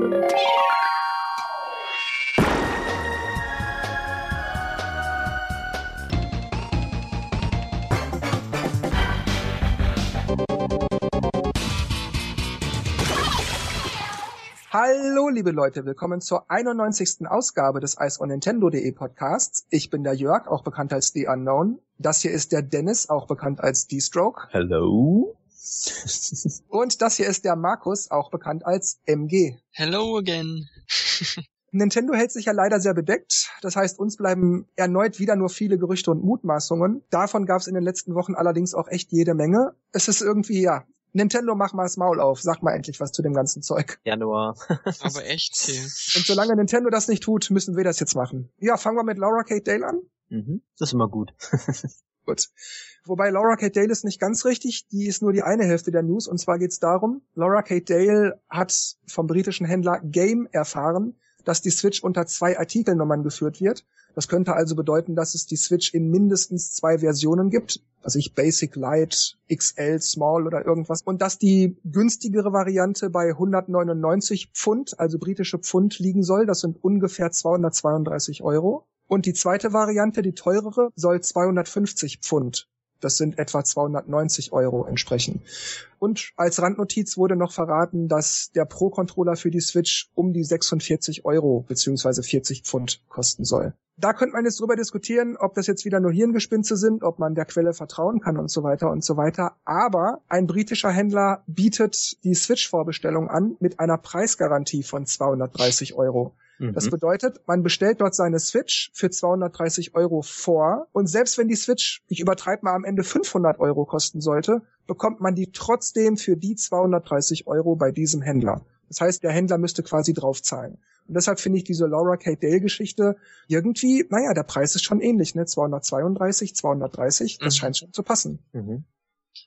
Hallo, liebe Leute, willkommen zur 91. Ausgabe des Ice on Nintendo.de Podcasts. Ich bin der Jörg, auch bekannt als The Unknown. Das hier ist der Dennis, auch bekannt als D-Stroke. Hello. Und das hier ist der Markus, auch bekannt als MG. Hello again. Nintendo hält sich ja leider sehr bedeckt. Das heißt, uns bleiben erneut wieder nur viele Gerüchte und Mutmaßungen. Davon gab es in den letzten Wochen allerdings auch echt jede Menge. Es ist irgendwie, ja, Nintendo, mach mal das Maul auf. Sag mal endlich was zu dem ganzen Zeug. Januar. Aber echt hier. Und solange Nintendo das nicht tut, müssen wir das jetzt machen. Ja, fangen wir mit Laura Kate Dale an. Mhm. Das ist immer gut. Gut. Wobei Laura Kate Dale ist nicht ganz richtig, die ist nur die eine Hälfte der News. Und zwar geht es darum, Laura Kate Dale hat vom britischen Händler Game erfahren, dass die Switch unter zwei Artikelnummern geführt wird. Das könnte also bedeuten, dass es die Switch in mindestens zwei Versionen gibt, also ich Basic Light, XL, Small oder irgendwas, und dass die günstigere Variante bei 199 Pfund, also britische Pfund, liegen soll. Das sind ungefähr 232 Euro. Und die zweite Variante, die teurere, soll 250 Pfund das sind etwa 290 Euro entsprechen. Und als Randnotiz wurde noch verraten, dass der Pro-Controller für die Switch um die 46 Euro beziehungsweise 40 Pfund kosten soll. Da könnte man jetzt drüber diskutieren, ob das jetzt wieder nur Hirngespinste sind, ob man der Quelle vertrauen kann und so weiter und so weiter. Aber ein britischer Händler bietet die Switch-Vorbestellung an mit einer Preisgarantie von 230 Euro. Das Mhm. bedeutet, man bestellt dort seine Switch für 230 Euro vor und selbst wenn die Switch, ich übertreibe mal, am Ende 500 Euro kosten sollte, bekommt man die trotzdem für die 230 Euro bei diesem Händler. Das heißt, der Händler müsste quasi draufzahlen. Und deshalb finde ich diese Laura Kate Dale Geschichte irgendwie, naja, der Preis ist schon ähnlich, ne? 232, 230, das Mhm. scheint schon zu passen. Mhm.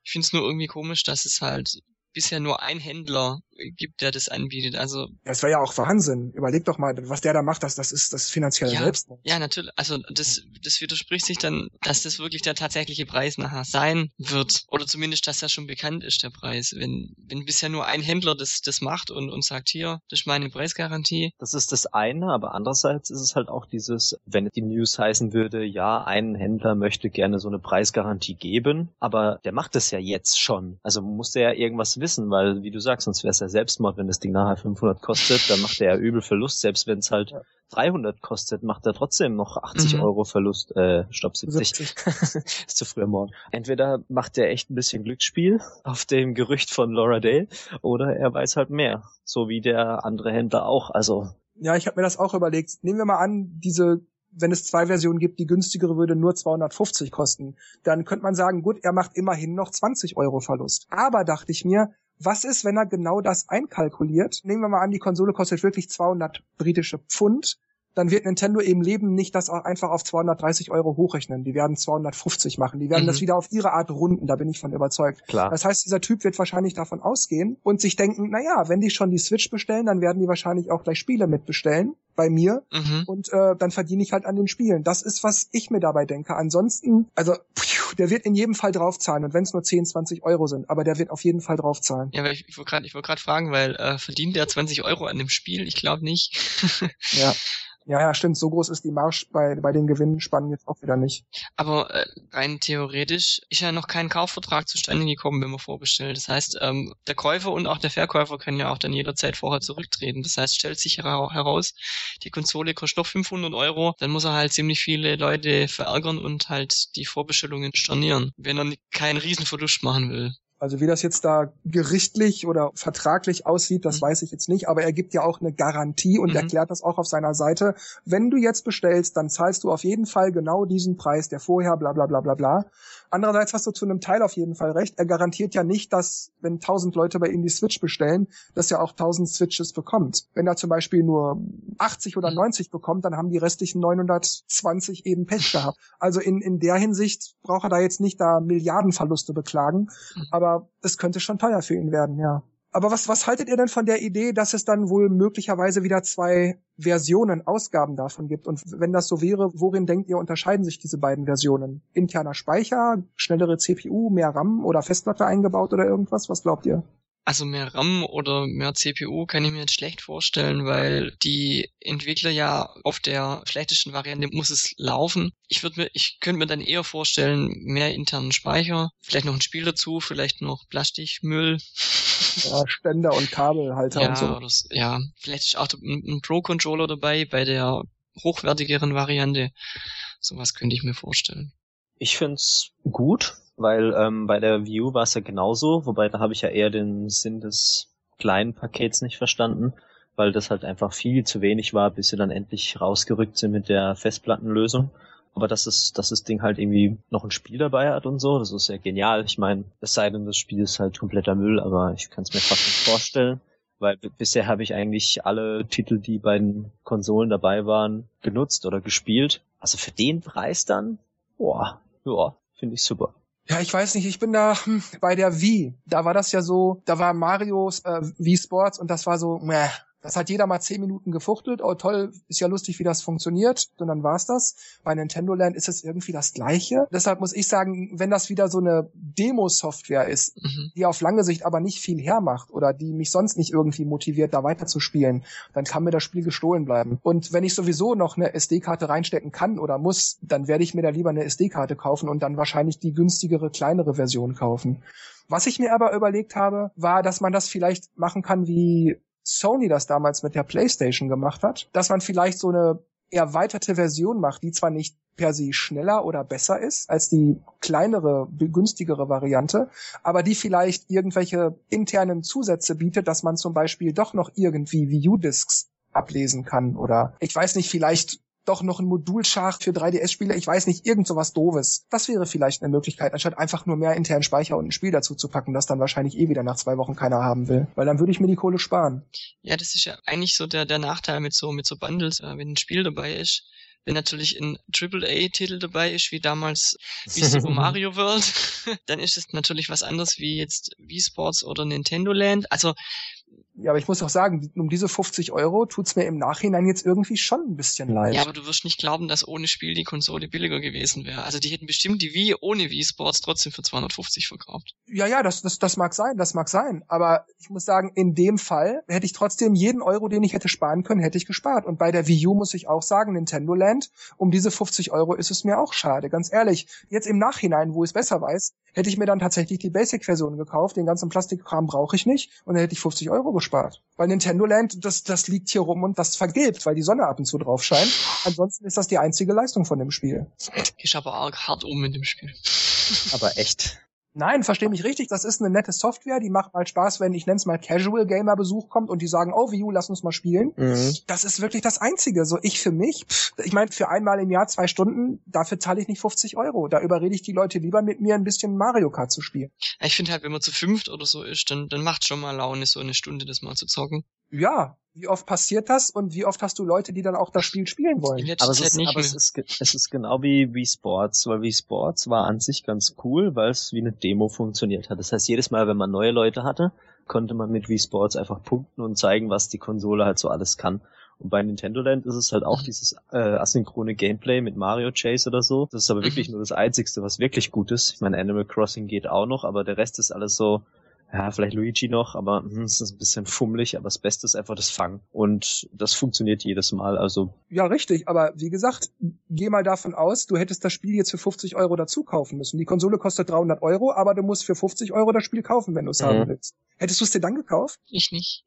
Ich finde es nur irgendwie komisch, dass es halt bisher nur ein Händler gibt, der das anbietet. Also Das wäre ja auch Wahnsinn. Überleg doch mal, was der da macht, das, das ist das finanzielle Ja. Selbst. ja, natürlich. Also das, das widerspricht sich dann, dass das wirklich der tatsächliche Preis nachher sein wird. Oder zumindest, dass das schon bekannt ist, der Preis. Wenn, wenn bisher nur ein Händler das, das macht und, und sagt, hier, das ist meine Preisgarantie. Das ist das eine, aber andererseits ist es halt auch dieses, wenn die News heißen würde, ja, ein Händler möchte gerne so eine Preisgarantie geben, aber der macht es ja jetzt schon. Also muss der ja irgendwas wissen, weil, wie du sagst, sonst wäre es ja Selbstmord, wenn das Ding nachher 500 kostet, dann macht er ja übel Verlust, selbst wenn es halt Ja. 300 kostet, macht er trotzdem noch 80 Mhm. Euro Verlust, äh, stopp, 70. 70. ist zu früh am Morgen. Entweder macht er echt ein bisschen Glücksspiel auf dem Gerücht von Laura Dale oder er weiß halt mehr. So wie der andere Händler auch. Also, Ja, ich habe mir das auch überlegt. Nehmen wir mal an, diese, wenn es zwei Versionen gibt, die günstigere würde nur 250 kosten. Dann könnte man sagen, gut, er macht immerhin noch 20 Euro Verlust. Aber dachte ich mir, was ist, wenn er genau das einkalkuliert? Nehmen wir mal an, die Konsole kostet wirklich 200 britische Pfund. Dann wird Nintendo im Leben nicht das auch einfach auf 230 Euro hochrechnen. Die werden 250 machen. Die werden Mhm. das wieder auf ihre Art runden. Da bin ich von überzeugt. klar. Das heißt, dieser Typ wird wahrscheinlich davon ausgehen und sich denken, na ja, wenn die schon die Switch bestellen, dann werden die wahrscheinlich auch gleich Spiele mitbestellen bei mir Mhm. und äh, dann verdiene ich halt an den Spielen. Das ist, was ich mir dabei denke. Ansonsten, also pfiuh, der wird in jedem Fall draufzahlen und wenn es nur 10, 20 Euro sind, aber der wird auf jeden Fall draufzahlen. Ja, aber ich, ich wollte gerade wollt grad fragen, weil äh, verdient der 20 Euro an dem Spiel? Ich glaube nicht. Ja. Ja, ja, stimmt. So groß ist die Marsch bei, bei den Gewinnspannen jetzt auch wieder nicht. Aber äh, rein theoretisch ist ja noch kein Kaufvertrag zustande gekommen, wenn man vorbestellt. Das heißt, ähm, der Käufer und auch der Verkäufer können ja auch dann jederzeit vorher zurücktreten. Das heißt, stellt sich hera- heraus, die Konsole kostet noch 500 Euro, dann muss er halt ziemlich viele Leute verärgern und halt die Vorbestellungen stornieren, wenn er keinen Riesenverlust machen will. Also wie das jetzt da gerichtlich oder vertraglich aussieht, das Mhm. weiß ich jetzt nicht, aber er gibt ja auch eine Garantie und Mhm. erklärt das auch auf seiner Seite. Wenn du jetzt bestellst, dann zahlst du auf jeden Fall genau diesen Preis, der vorher bla bla bla bla bla. Andererseits hast du zu einem Teil auf jeden Fall recht. Er garantiert ja nicht, dass, wenn 1000 Leute bei ihm die Switch bestellen, dass er auch 1000 Switches bekommt. Wenn er zum Beispiel nur 80 oder Mhm. 90 bekommt, dann haben die restlichen 920 eben Pech gehabt. Also in, in der Hinsicht braucht er da jetzt nicht da Milliardenverluste beklagen. Aber es könnte schon teuer für ihn werden, ja. Aber was, was haltet ihr denn von der Idee, dass es dann wohl möglicherweise wieder zwei Versionen, Ausgaben davon gibt? Und wenn das so wäre, worin denkt ihr, unterscheiden sich diese beiden Versionen? Interner Speicher, schnellere CPU, mehr RAM oder Festplatte eingebaut oder irgendwas? Was glaubt ihr? Also mehr RAM oder mehr CPU kann ich mir jetzt schlecht vorstellen, weil die Entwickler ja auf der schlechtesten Variante muss es laufen. Ich würde mir, ich könnte mir dann eher vorstellen, mehr internen Speicher, vielleicht noch ein Spiel dazu, vielleicht noch Plastikmüll. Ja, Ständer und Kabelhalter ja, und so. Oder, ja, vielleicht ist auch ein, ein Pro-Controller dabei bei der hochwertigeren Variante. Sowas könnte ich mir vorstellen. Ich find's gut, weil ähm, bei der View war es ja genauso, wobei da habe ich ja eher den Sinn des kleinen Pakets nicht verstanden, weil das halt einfach viel zu wenig war, bis sie dann endlich rausgerückt sind mit der Festplattenlösung. Aber dass es, dass das Ding halt irgendwie noch ein Spiel dabei hat und so, das ist ja genial. Ich meine, es sei denn, das Spiel ist halt kompletter Müll, aber ich kann es mir fast nicht vorstellen. Weil bisher habe ich eigentlich alle Titel, die bei den Konsolen dabei waren, genutzt oder gespielt. Also für den Preis dann, boah, ja, finde ich super. Ja, ich weiß nicht, ich bin da hm, bei der Wii. Da war das ja so, da war Marios äh, Wii Sports und das war so, meh, das hat jeder mal zehn Minuten gefuchtelt. Oh toll, ist ja lustig, wie das funktioniert. Und dann war's das. Bei Nintendo Land ist es irgendwie das Gleiche. Deshalb muss ich sagen, wenn das wieder so eine Demo-Software ist, mhm. die auf lange Sicht aber nicht viel hermacht oder die mich sonst nicht irgendwie motiviert, da weiter zu spielen, dann kann mir das Spiel gestohlen bleiben. Und wenn ich sowieso noch eine SD-Karte reinstecken kann oder muss, dann werde ich mir da lieber eine SD-Karte kaufen und dann wahrscheinlich die günstigere, kleinere Version kaufen. Was ich mir aber überlegt habe, war, dass man das vielleicht machen kann wie Sony das damals mit der PlayStation gemacht hat, dass man vielleicht so eine erweiterte Version macht, die zwar nicht per se schneller oder besser ist als die kleinere, günstigere Variante, aber die vielleicht irgendwelche internen Zusätze bietet, dass man zum Beispiel doch noch irgendwie Wii U-Discs ablesen kann oder ich weiß nicht, vielleicht doch noch ein Modulschacht für 3DS-Spiele, ich weiß nicht, irgend sowas doofes. Das wäre vielleicht eine Möglichkeit, anstatt einfach nur mehr internen Speicher und ein Spiel dazu zu packen, das dann wahrscheinlich eh wieder nach zwei Wochen keiner haben will. Weil dann würde ich mir die Kohle sparen. Ja, das ist ja eigentlich so der, der Nachteil mit so, mit so Bundles, äh, wenn ein Spiel dabei ist. Wenn natürlich ein AAA-Titel dabei ist, wie damals wie Super Mario World, dann ist es natürlich was anderes wie jetzt Wii Sports oder Nintendo Land. Also ja, aber ich muss auch sagen, um diese 50 Euro tut's mir im Nachhinein jetzt irgendwie schon ein bisschen leid. Ja, aber du wirst nicht glauben, dass ohne Spiel die Konsole billiger gewesen wäre. Also die hätten bestimmt die Wii ohne Wii Sports trotzdem für 250 verkauft. Ja, ja, das, das, das mag sein, das mag sein. Aber ich muss sagen, in dem Fall hätte ich trotzdem jeden Euro, den ich hätte sparen können, hätte ich gespart. Und bei der Wii U muss ich auch sagen, Nintendo Land, um diese 50 Euro ist es mir auch schade. Ganz ehrlich, jetzt im Nachhinein, wo ich es besser weiß, hätte ich mir dann tatsächlich die Basic-Version gekauft. Den ganzen Plastikkram brauche ich nicht. Und dann hätte ich 50 Euro gespart. Weil Nintendo Land, das, das liegt hier rum und das vergilbt, weil die Sonne ab und zu drauf scheint. Ansonsten ist das die einzige Leistung von dem Spiel. Ich aber arg hart um in dem Spiel. Aber echt. Nein, verstehe mich richtig, das ist eine nette Software, die macht mal Spaß, wenn ich nenne es mal Casual Gamer Besuch kommt und die sagen, oh Wii U, lass uns mal spielen. Mhm. Das ist wirklich das Einzige. So ich für mich, pff, ich meine, für einmal im Jahr zwei Stunden, dafür zahle ich nicht 50 Euro. Da überrede ich die Leute lieber mit mir ein bisschen Mario Kart zu spielen. Ich finde halt, wenn man zu fünft oder so ist, dann, dann macht schon mal Laune, so eine Stunde das mal zu zocken. Ja, wie oft passiert das und wie oft hast du Leute, die dann auch das Spiel spielen wollen? Aber, es ist, aber es, ist, es ist genau wie Wii Sports, weil Wii Sports war an sich ganz cool, weil es wie eine Demo funktioniert hat. Das heißt, jedes Mal, wenn man neue Leute hatte, konnte man mit Wii Sports einfach punkten und zeigen, was die Konsole halt so alles kann. Und bei Nintendo Land ist es halt auch mhm. dieses äh, asynchrone Gameplay mit Mario Chase oder so. Das ist aber mhm. wirklich nur das Einzigste, was wirklich gut ist. Ich meine, Animal Crossing geht auch noch, aber der Rest ist alles so, ja, vielleicht Luigi noch, aber hm, es ist ein bisschen fummelig, aber das Beste ist einfach das Fangen. Und das funktioniert jedes Mal, also. Ja, richtig, aber wie gesagt, geh mal davon aus, du hättest das Spiel jetzt für 50 Euro dazu kaufen müssen. Die Konsole kostet 300 Euro, aber du musst für 50 Euro das Spiel kaufen, wenn du es mhm. haben willst. Hättest du es dir dann gekauft? Ich nicht.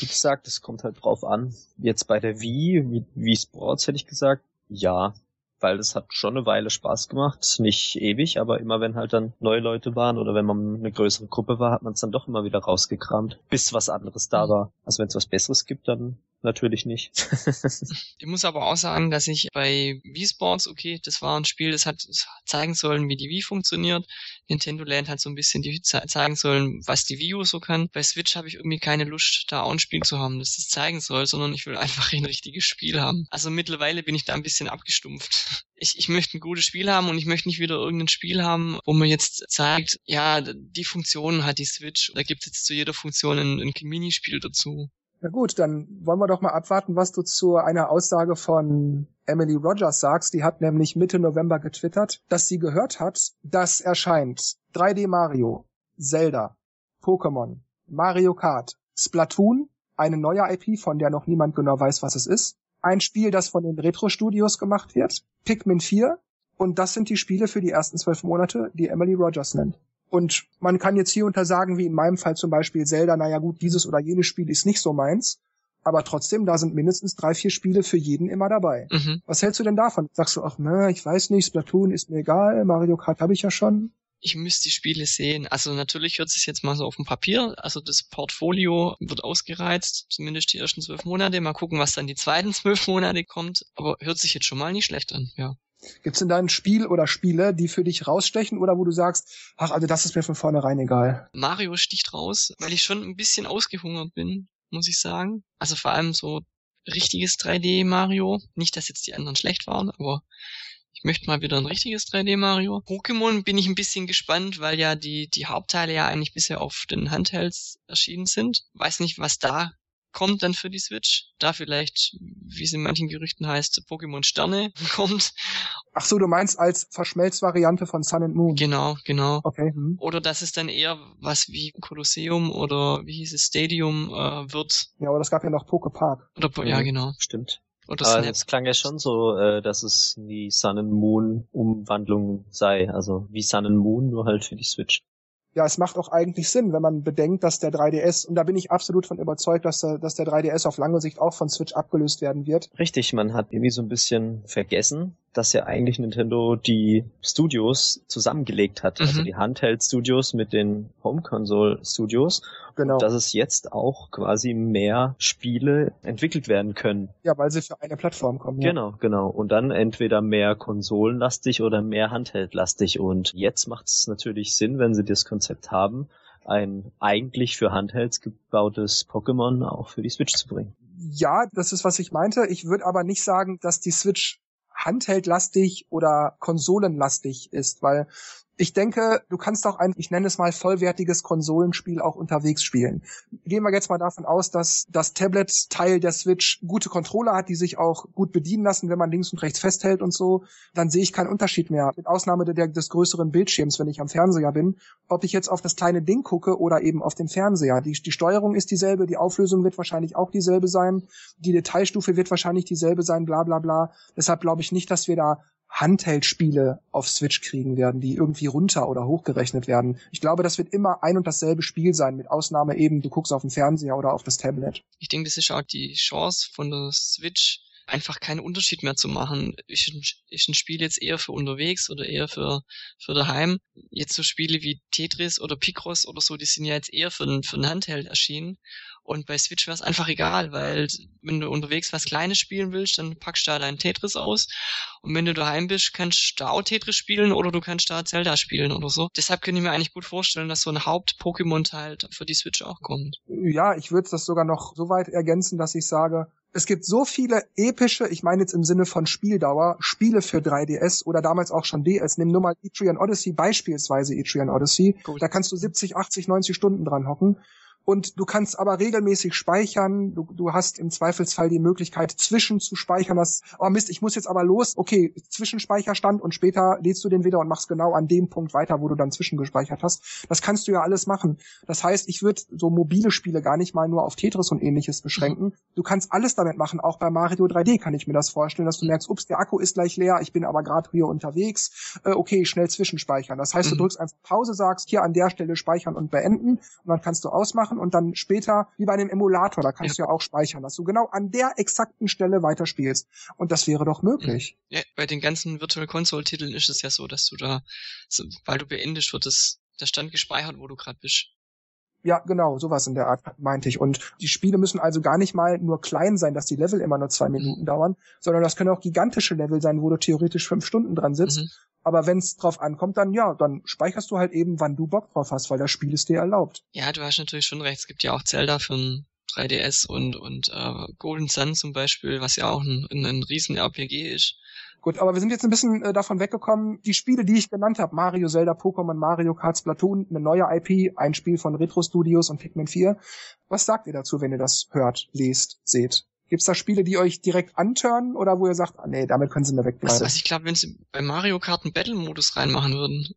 Wie gesagt, es kommt halt drauf an. Jetzt bei der Wii, Wii Sports hätte ich gesagt, ja, weil das hat schon eine Weile Spaß gemacht. Nicht ewig, aber immer wenn halt dann neue Leute waren oder wenn man eine größere Gruppe war, hat man es dann doch immer wieder rausgekramt, bis was anderes da mhm. war. Also wenn es was Besseres gibt, dann natürlich nicht. ich muss aber auch sagen, dass ich bei Wii Sports, okay, das war ein Spiel, das hat zeigen sollen, wie die Wii funktioniert. Nintendo Land hat so ein bisschen die, zeigen sollen, was die Wii U so kann. Bei Switch habe ich irgendwie keine Lust, da auch ein Spiel zu haben, das das zeigen soll, sondern ich will einfach ein richtiges Spiel haben. Also mittlerweile bin ich da ein bisschen abgestumpft. Ich, ich möchte ein gutes Spiel haben und ich möchte nicht wieder irgendein Spiel haben, wo man jetzt zeigt, ja, die Funktion hat die Switch. Da gibt es jetzt zu jeder Funktion ein, ein Minispiel dazu. Na gut, dann wollen wir doch mal abwarten, was du zu einer Aussage von Emily Rogers sagst. Die hat nämlich Mitte November getwittert, dass sie gehört hat, dass erscheint 3D Mario, Zelda, Pokémon, Mario Kart, Splatoon, eine neue IP, von der noch niemand genau weiß, was es ist, ein Spiel, das von den Retro-Studios gemacht wird, Pikmin 4, und das sind die Spiele für die ersten zwölf Monate, die Emily Rogers nennt. Und man kann jetzt hier unter sagen, wie in meinem Fall zum Beispiel Zelda, naja gut, dieses oder jenes Spiel ist nicht so meins. Aber trotzdem, da sind mindestens drei, vier Spiele für jeden immer dabei. Mhm. Was hältst du denn davon? Sagst du, ach, ne, ich weiß nicht, Splatoon ist mir egal, Mario Kart habe ich ja schon ich müsste die Spiele sehen. Also natürlich hört sich jetzt mal so auf dem Papier. Also das Portfolio wird ausgereizt, zumindest die ersten zwölf Monate. Mal gucken, was dann die zweiten zwölf Monate kommt. Aber hört sich jetzt schon mal nicht schlecht an, ja. Gibt's denn da ein Spiel oder Spiele, die für dich rausstechen oder wo du sagst, ach, also das ist mir von vornherein egal? Mario sticht raus, weil ich schon ein bisschen ausgehungert bin, muss ich sagen. Also vor allem so richtiges 3D Mario. Nicht, dass jetzt die anderen schlecht waren, aber ich möchte mal wieder ein richtiges 3D Mario. Pokémon bin ich ein bisschen gespannt, weil ja die, die Hauptteile ja eigentlich bisher auf den Handhelds erschienen sind. Weiß nicht, was da kommt dann für die Switch. Da vielleicht, wie es in manchen Gerüchten heißt, Pokémon Sterne kommt. Ach so, du meinst als Verschmelzvariante von Sun and Moon. Genau, genau. Okay. Hm. Oder dass es dann eher was wie Kolosseum oder wie hieß es, Stadium äh, wird. Ja, aber das gab ja noch Pokepark. Oder, ja, genau. Stimmt. Oder Aber Snap. es klang ja schon so, äh, dass es die Sun and Moon Umwandlung sei. Also wie Sun and Moon, nur halt für die Switch. Ja, es macht auch eigentlich Sinn, wenn man bedenkt, dass der 3DS, und da bin ich absolut von überzeugt, dass der, dass der 3DS auf lange Sicht auch von Switch abgelöst werden wird. Richtig, man hat irgendwie so ein bisschen vergessen, dass ja eigentlich Nintendo die Studios zusammengelegt hat, also mhm. also die Handheld-Studios mit den Home-Console-Studios. Genau. dass es jetzt auch quasi mehr Spiele entwickelt werden können. Ja, weil sie für eine Plattform kommen. Ja. Genau, genau. Und dann entweder mehr konsolenlastig oder mehr Handheld-lastig. Und jetzt macht es natürlich Sinn, wenn sie das Konzept haben, ein eigentlich für Handhelds gebautes Pokémon auch für die Switch zu bringen. Ja, das ist, was ich meinte. Ich würde aber nicht sagen, dass die Switch handheldlastig oder konsolenlastig ist, weil ich denke, du kannst auch ein, ich nenne es mal vollwertiges Konsolenspiel auch unterwegs spielen. Gehen wir jetzt mal davon aus, dass das Tablet-Teil der Switch gute Controller hat, die sich auch gut bedienen lassen, wenn man links und rechts festhält und so. Dann sehe ich keinen Unterschied mehr. Mit Ausnahme der, des größeren Bildschirms, wenn ich am Fernseher bin, ob ich jetzt auf das kleine Ding gucke oder eben auf den Fernseher. Die, die Steuerung ist dieselbe, die Auflösung wird wahrscheinlich auch dieselbe sein, die Detailstufe wird wahrscheinlich dieselbe sein, bla bla bla. Deshalb glaube ich nicht, dass wir da Handheld-Spiele auf Switch kriegen werden, die irgendwie runter oder hochgerechnet werden. Ich glaube, das wird immer ein und dasselbe Spiel sein, mit Ausnahme eben, du guckst auf den Fernseher oder auf das Tablet. Ich denke, das ist auch die Chance von der Switch, einfach keinen Unterschied mehr zu machen. Ist ein, ist ein Spiel jetzt eher für unterwegs oder eher für, für daheim? Jetzt so Spiele wie Tetris oder Picross oder so, die sind ja jetzt eher für ein, für ein Handheld erschienen. Und bei Switch wäre es einfach egal, weil wenn du unterwegs was Kleines spielen willst, dann packst du da dein Tetris aus. Und wenn du daheim bist, kannst du da auch Tetris spielen oder du kannst da Zelda spielen oder so. Deshalb könnte ich mir eigentlich gut vorstellen, dass so ein Haupt-Pokémon-Teil für die Switch auch kommt. Ja, ich würde das sogar noch so weit ergänzen, dass ich sage, es gibt so viele epische, ich meine jetzt im Sinne von Spieldauer, Spiele für 3DS oder damals auch schon DS. Nimm nur mal Etrian Odyssey, beispielsweise Etrian Odyssey. Gut. Da kannst du 70, 80, 90 Stunden dran hocken und du kannst aber regelmäßig speichern. Du, du hast im Zweifelsfall die Möglichkeit, zwischen zu speichern. Das, oh Mist, ich muss jetzt aber los. Okay, Zwischenspeicherstand und später lädst du den wieder und machst genau an dem Punkt weiter, wo du dann zwischengespeichert hast. Das kannst du ja alles machen. Das heißt, ich würde so mobile Spiele gar nicht mal nur auf Tetris und ähnliches beschränken. Du kannst alles damit machen. Auch bei Mario 3D kann ich mir das vorstellen, dass du merkst, ups, der Akku ist gleich leer, ich bin aber gerade hier unterwegs. Äh, okay, schnell zwischenspeichern. Das heißt, du mhm. drückst einfach Pause, sagst hier an der Stelle speichern und beenden und dann kannst du ausmachen und dann später, wie bei einem Emulator, da kannst ja. du ja auch speichern, dass du genau an der exakten Stelle weiterspielst. Und das wäre doch möglich. Ja, bei den ganzen Virtual Console Titeln ist es ja so, dass du da, weil du beendest, wird das, der Stand gespeichert, wo du gerade bist. Ja, genau, sowas in der Art meinte ich. Und die Spiele müssen also gar nicht mal nur klein sein, dass die Level immer nur zwei Minuten dauern, sondern das können auch gigantische Level sein, wo du theoretisch fünf Stunden dran sitzt. Mhm. Aber wenn es drauf ankommt, dann ja, dann speicherst du halt eben, wann du Bock drauf hast, weil das Spiel es dir erlaubt. Ja, du hast natürlich schon recht. Es gibt ja auch Zelda für ein 3DS und, und äh, Golden Sun zum Beispiel, was ja auch ein, ein, ein riesen RPG ist. Gut, aber wir sind jetzt ein bisschen äh, davon weggekommen. Die Spiele, die ich genannt habe, Mario, Zelda, Pokémon, Mario Kart, Splatoon, eine neue IP, ein Spiel von Retro Studios und Pikmin 4. Was sagt ihr dazu, wenn ihr das hört, lest, seht? Gibt's da Spiele, die euch direkt anturnen oder wo ihr sagt, ah, nee, damit können sie mir wegbleiben? Also, also ich glaube, wenn sie bei Mario Kart einen Battle-Modus reinmachen würden,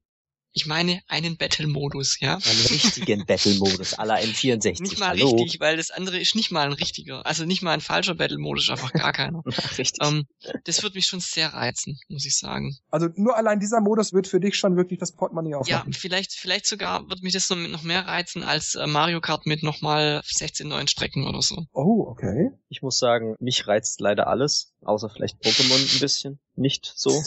Ich meine einen Battle-Modus, ja. Einen richtigen Battle-Modus aller N64. Nicht mal Hallo. richtig, weil das andere ist nicht mal ein richtiger. Also nicht mal ein falscher Battle-Modus, einfach gar keiner. richtig. ähm, das wird mich schon sehr reizen, muss ich sagen. Also nur allein dieser Modus wird für dich schon wirklich das Portemonnaie Ja, aufmachen. vielleicht, vielleicht sogar wird mich das noch noch mehr reizen als äh, Mario Kart mit nochmal 16 neuen Strecken oder so. Oh, okay. Ich muss sagen, mich reizt leider alles, außer vielleicht Pokémon ein bisschen. Nicht so.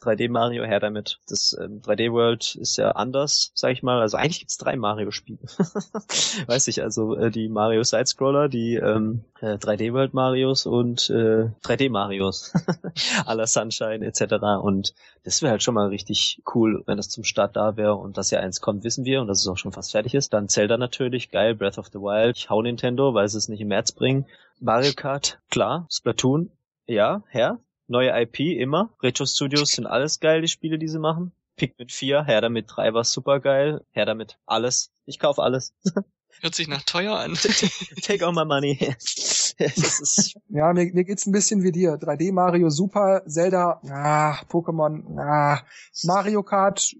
3D Mario, her damit. Das ähm, 3D World ist ja anders, sag ich mal. Also eigentlich gibt's drei Mario-Spiele. Weiß ich, also äh, die Mario Sidescroller, die ähm, äh, 3D World Marios und äh, 3D Marios. aller Sunshine etc. Und das wäre halt schon mal richtig cool, wenn das zum Start da wäre und dass ja eins kommt, wissen wir und dass es auch schon fast fertig ist. Dann Zelda natürlich, geil, Breath of the Wild. Ich hau Nintendo, weil sie es nicht im März bringen. Mario Kart, klar. Splatoon, ja, her. Neue IP, immer. Retro Studios sind alles geil, die Spiele, die sie machen. Pikmin 4, her damit 3 war super geil. Her damit alles. Ich kauf alles. Hört sich nach teuer an. Take all my money. Ja, mir, mir geht's ein bisschen wie dir. 3D Mario super, Zelda, ah, Pokémon, ah, Mario Kart,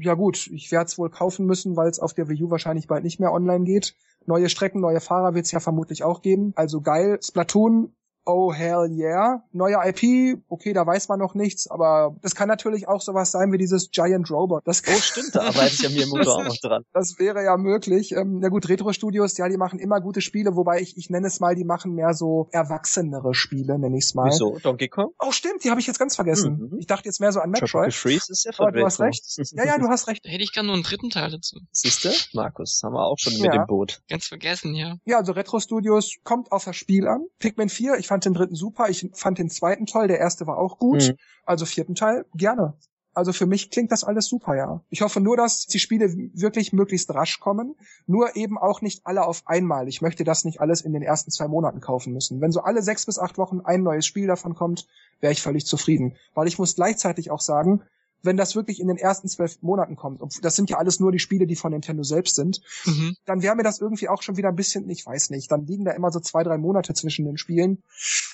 ja gut, ich werde es wohl kaufen müssen, weil es auf der Wii U wahrscheinlich bald nicht mehr online geht. Neue Strecken, neue Fahrer wird's ja vermutlich auch geben. Also geil. Splatoon, oh hell yeah. Neue IP, okay, da weiß man noch nichts, aber das kann natürlich auch sowas sein wie dieses Giant Robot. Das, oh stimmt, da arbeite ich ja mir im Motor auch noch dran. das wäre ja möglich. Ähm, ja gut, Retro-Studios, ja, die machen immer gute Spiele, wobei ich, ich nenne es mal, die machen mehr so erwachsenere Spiele, nenne ich es mal. Wieso? Donkey Kong? Oh, stimmt, die habe ich jetzt ganz vergessen. Mhm. Ich dachte jetzt mehr so an Tropical Metroid. Freeze ist ja Aber du hast recht. Ja, ja, du hast recht. Da hätte ich gerne nur einen dritten Teil dazu. Siehste, Markus, haben wir auch schon Ja. mit dem Boot. Ganz vergessen, ja. Ja, also Retro Studios kommt auf das Spiel an. Pikmin 4, ich fand den dritten super, ich fand den zweiten toll, der erste war auch gut. Mhm. Also vierten Teil, gerne. Also für mich klingt das alles super, ja. Ich hoffe nur, dass die Spiele wirklich möglichst rasch kommen, nur eben auch nicht alle auf einmal. Ich möchte das nicht alles in den ersten zwei Monaten kaufen müssen. Wenn so alle sechs bis acht Wochen ein neues Spiel davon kommt, wäre ich völlig zufrieden. Weil ich muss gleichzeitig auch sagen, wenn das wirklich in den ersten zwölf Monaten kommt, und das sind ja alles nur die Spiele, die von Nintendo selbst sind, Mhm. dann wäre mir das irgendwie auch schon wieder ein bisschen, ich weiß nicht, dann liegen da immer so zwei, drei Monate zwischen den Spielen.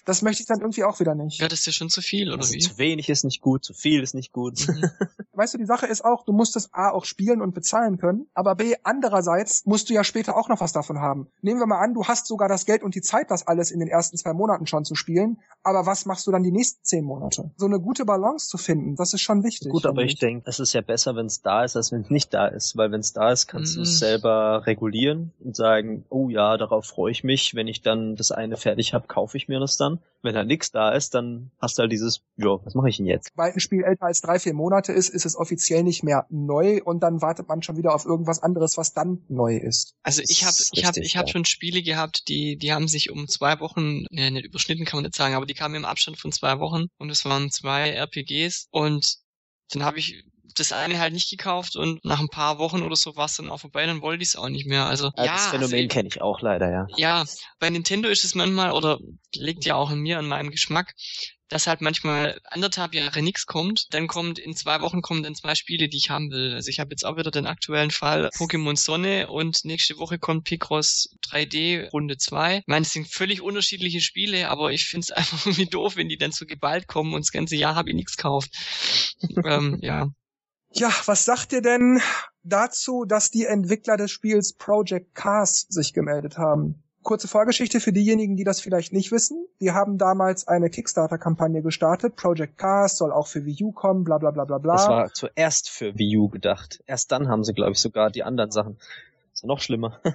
Das möchte ich dann irgendwie auch wieder nicht. Ja, das ist ja schon zu viel, oder Also wie? zu wenig ist nicht gut, zu viel ist nicht gut. Mhm. Weißt du, die Sache ist auch, du musst es A auch spielen und bezahlen können, aber B andererseits musst du ja später auch noch was davon haben. Nehmen wir mal an, du hast sogar das Geld und die Zeit, das alles in den ersten zwei Monaten schon zu spielen, aber was machst du dann die nächsten zehn Monate? So eine gute Balance zu finden, das ist schon wichtig. Gut, aber ich denke, es ist ja besser, wenn es da ist, als wenn es nicht da ist. Weil wenn es da ist, kannst du Mhm. es selber regulieren und sagen, oh ja, darauf freue ich mich. Wenn ich dann das eine fertig habe, kaufe ich mir das dann. Wenn da nichts da ist, dann hast du halt dieses, ja, was mache ich denn jetzt? Sobald ein Spiel älter als drei, vier Monate ist, ist es offiziell nicht mehr neu und dann wartet man schon wieder auf irgendwas anderes, was dann neu ist. Also ich habe ich hab, ich hab ja. schon Spiele gehabt, die die haben sich um zwei Wochen, ne, nicht überschnitten kann man nicht sagen, aber die kamen im Abstand von zwei Wochen und es waren zwei RPGs und dann habe ich das eine halt nicht gekauft und nach ein paar Wochen oder so war es dann auch vorbei, dann wollte ich es auch nicht mehr. Also Ja, ja, das also Phänomen ich- kenne ich auch leider, ja. ja, bei Nintendo ist es manchmal, oder liegt ja auch in mir, an meinem Geschmack, dass halt manchmal anderthalb Jahre nichts kommt, dann kommt in zwei Wochen kommen dann zwei Spiele, die ich haben will. Also ich habe jetzt auch wieder den aktuellen Fall Pokémon Sonne und nächste Woche kommt Picross 3D Runde 2. Ich meine, es sind völlig unterschiedliche Spiele, aber ich finde es einfach irgendwie doof, wenn die dann so geballt kommen und das ganze Jahr habe ich nichts gekauft. ähm, ja. Ja, was sagt ihr denn dazu, dass die Entwickler des Spiels Project Cars sich gemeldet haben? Kurze Vorgeschichte für diejenigen, die das vielleicht nicht wissen. Die haben damals eine Kickstarter-Kampagne gestartet. Project Cars soll auch für Wii U kommen, bla bla bla bla bla. Das war zuerst für Wii U gedacht. Erst dann haben sie, glaube ich, sogar die anderen Sachen. ist ja noch schlimmer.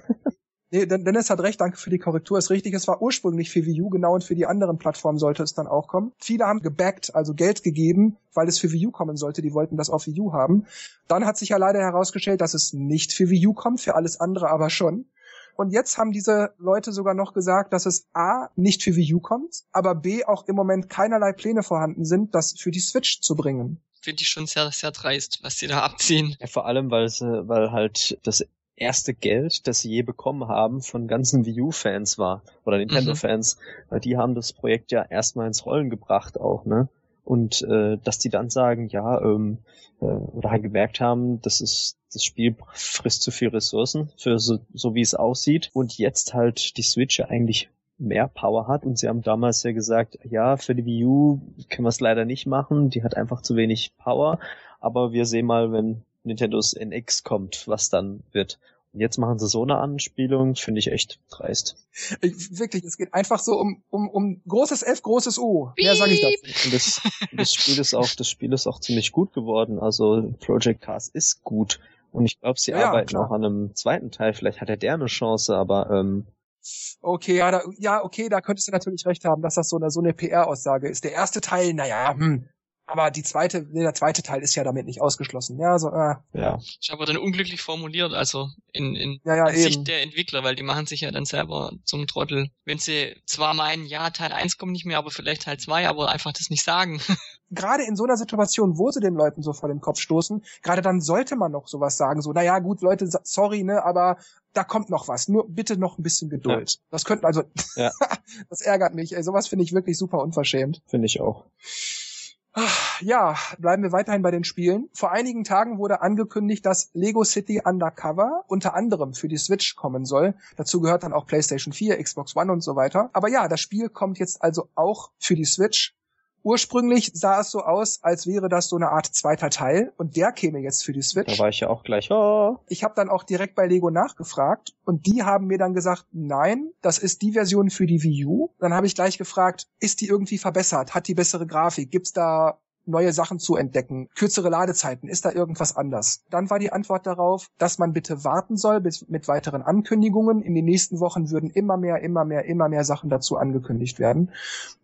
Nee, Den- Dennis hat recht, danke für die Korrektur. Ist richtig, es war ursprünglich für Wii U, genau, und für die anderen Plattformen sollte es dann auch kommen. Viele haben gebackt, also Geld gegeben, weil es für Wii U kommen sollte. Die wollten das auf Wii U haben. Dann hat sich ja leider herausgestellt, dass es nicht für Wii U kommt, für alles andere aber schon. Und jetzt haben diese Leute sogar noch gesagt, dass es A nicht für Wii U kommt, aber B auch im Moment keinerlei Pläne vorhanden sind, das für die Switch zu bringen. Finde ich schon sehr, sehr dreist, was die da abziehen. Ja, vor allem, weil sie, weil halt das erste Geld, das sie je bekommen haben, von ganzen Wii U-Fans war. Oder Nintendo-Fans. Weil die haben das Projekt ja erstmal ins Rollen gebracht auch, ne? Und äh, dass die dann sagen, ja, ähm, äh, oder halt gemerkt haben, das ist das Spiel frisst zu viel Ressourcen für so, so wie es aussieht und jetzt halt die Switch eigentlich mehr Power hat. Und sie haben damals ja gesagt, ja, für die Wii U können wir es leider nicht machen, die hat einfach zu wenig Power, aber wir sehen mal, wenn Nintendos NX kommt, was dann wird. Jetzt machen sie so eine Anspielung, finde ich echt dreist. Ich, wirklich, es geht einfach so um, um, um großes F, großes U. Mehr sage ich dazu. Und das, das Spiel ist auch, das Spiel ist auch ziemlich gut geworden. Also Project Cars ist gut. Und ich glaube, sie ja, arbeiten klar. auch an einem zweiten Teil. Vielleicht hat er der eine Chance, aber ähm, Okay, ja, da, ja, okay, da könntest du natürlich recht haben, dass das so eine, so eine PR-Aussage ist. Der erste Teil, naja, hm. Aber die zweite, nee, der zweite Teil ist ja damit nicht ausgeschlossen. Ja, so, äh, ja. Ist aber dann unglücklich formuliert, also in, in ja, ja, Sicht eben. der Entwickler, weil die machen sich ja dann selber zum Trottel. Wenn sie zwar meinen, ja, Teil 1 kommt nicht mehr, aber vielleicht Teil 2, aber einfach das nicht sagen. Gerade in so einer Situation, wo sie den Leuten so vor den Kopf stoßen, gerade dann sollte man noch sowas sagen, so, naja, gut, Leute, sorry, ne, aber da kommt noch was. Nur bitte noch ein bisschen Geduld. Das könnten also, Ja. das ärgert mich. Ey, sowas finde ich wirklich super unverschämt. Finde ich auch. Ja, bleiben wir weiterhin bei den Spielen. Vor einigen Tagen wurde angekündigt, dass Lego City Undercover unter anderem für die Switch kommen soll. Dazu gehört dann auch PlayStation 4, Xbox One und so weiter. Aber ja, das Spiel kommt jetzt also auch für die Switch. Ursprünglich sah es so aus, als wäre das so eine Art zweiter Teil und der käme jetzt für die Da Switch. war ich ja auch gleich, oh, Ich habe dann auch direkt bei Lego nachgefragt und die haben mir dann gesagt, nein, das ist die Version für die Wii U. Dann habe ich gleich gefragt, ist die irgendwie verbessert? Hat die bessere Grafik? Gibt's da neue Sachen zu entdecken? Kürzere Ladezeiten? Ist da irgendwas anders? Dann war die Antwort darauf, dass man bitte warten soll bis mit weiteren Ankündigungen. In den nächsten Wochen würden immer mehr, immer mehr, immer mehr Sachen dazu angekündigt werden.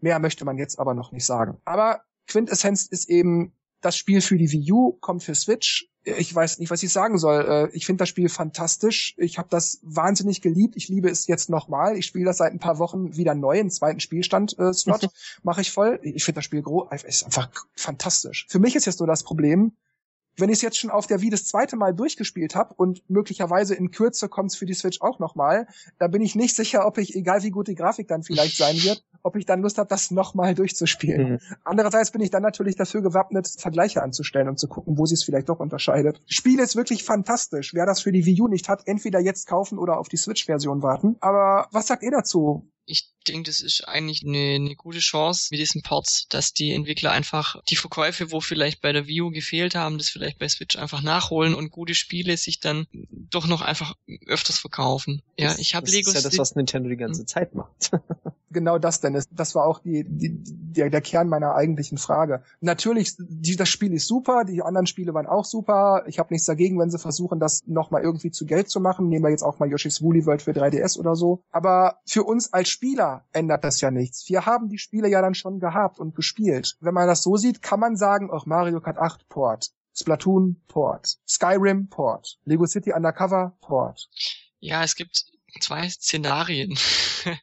Mehr möchte man jetzt aber noch nicht sagen. Aber Quintessenz ist eben, das Spiel für die Wii U kommt für Switch. Ich weiß nicht, was ich sagen soll. Äh, Ich finde das Spiel fantastisch. Ich habe das wahnsinnig geliebt. Ich liebe es jetzt nochmal. Ich spiele das seit ein paar Wochen wieder neu. Einen zweiten Spielstand-Slot mache ich voll. Ich finde das Spiel gro ist einfach fantastisch. Für mich ist jetzt nur das Problem, wenn ich es jetzt schon auf der Wii das zweite Mal durchgespielt habe und möglicherweise in Kürze kommt es für die Switch auch nochmal, da bin ich nicht sicher, ob ich, egal wie gut die Grafik dann vielleicht sein wird, ob ich dann Lust habe, das nochmal durchzuspielen. Mhm. Andererseits bin ich dann natürlich dafür gewappnet, Vergleiche anzustellen und zu gucken, wo sie es vielleicht doch unterscheidet. Spiel ist wirklich fantastisch. Wer das für die Wii U nicht hat, entweder jetzt kaufen oder auf die Switch-Version warten. Aber was sagt ihr dazu? Ich denke, das ist eigentlich eine, eine gute Chance mit diesen Ports, dass die Entwickler einfach die Verkäufe, wo vielleicht bei der Wii U gefehlt haben, das vielleicht bei Switch einfach nachholen und gute Spiele sich dann doch noch einfach öfters verkaufen. Ja, Das- ich habe das Lego ist ja das, was Nintendo die ganze Zeit macht. Genau das, Dennis. Das war auch die, die, der, der Kern meiner eigentlichen Frage. Natürlich, die, das Spiel ist super, die anderen Spiele waren auch super. Ich habe nichts dagegen, wenn sie versuchen, das nochmal irgendwie zu Geld zu machen. Nehmen wir jetzt auch mal Yoshi's Woolly World für 3DS oder so. Aber für uns als Spieler ändert das ja nichts. Wir haben die Spiele ja dann schon gehabt und gespielt. Wenn man das so sieht, kann man sagen, auch Mario Kart 8 Port. Splatoon Port. Skyrim Port. Lego City Undercover Port. Ja, es gibt zwei Szenarien.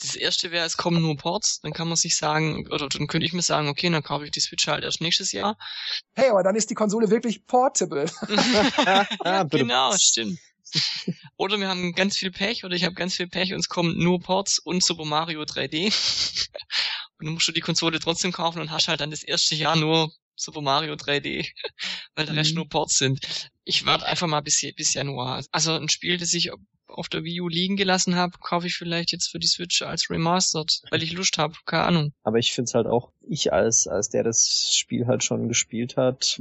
Das erste wäre, es kommen nur Ports, dann kann man sich sagen, oder dann könnte ich mir sagen, okay, dann kaufe ich die Switch halt erst nächstes Jahr. Hey, aber dann ist die Konsole wirklich portable. ja, bitte. genau, stimmt. Oder wir haben ganz viel Pech, oder ich habe ganz viel Pech und es kommen nur Ports und Super Mario 3D. Und dann musst du die Konsole trotzdem kaufen und hast halt dann das erste Jahr nur Super Mario 3D, weil der Rest Mhm. nur Ports sind. Ich warte einfach mal bis, bis Januar. Also ein Spiel, das ich auf der Wii U liegen gelassen habe, kaufe ich vielleicht jetzt für die Switch als Remastered, weil ich Lust habe. Keine Ahnung. Aber ich finde es halt auch, ich als, als der das Spiel halt schon gespielt hat,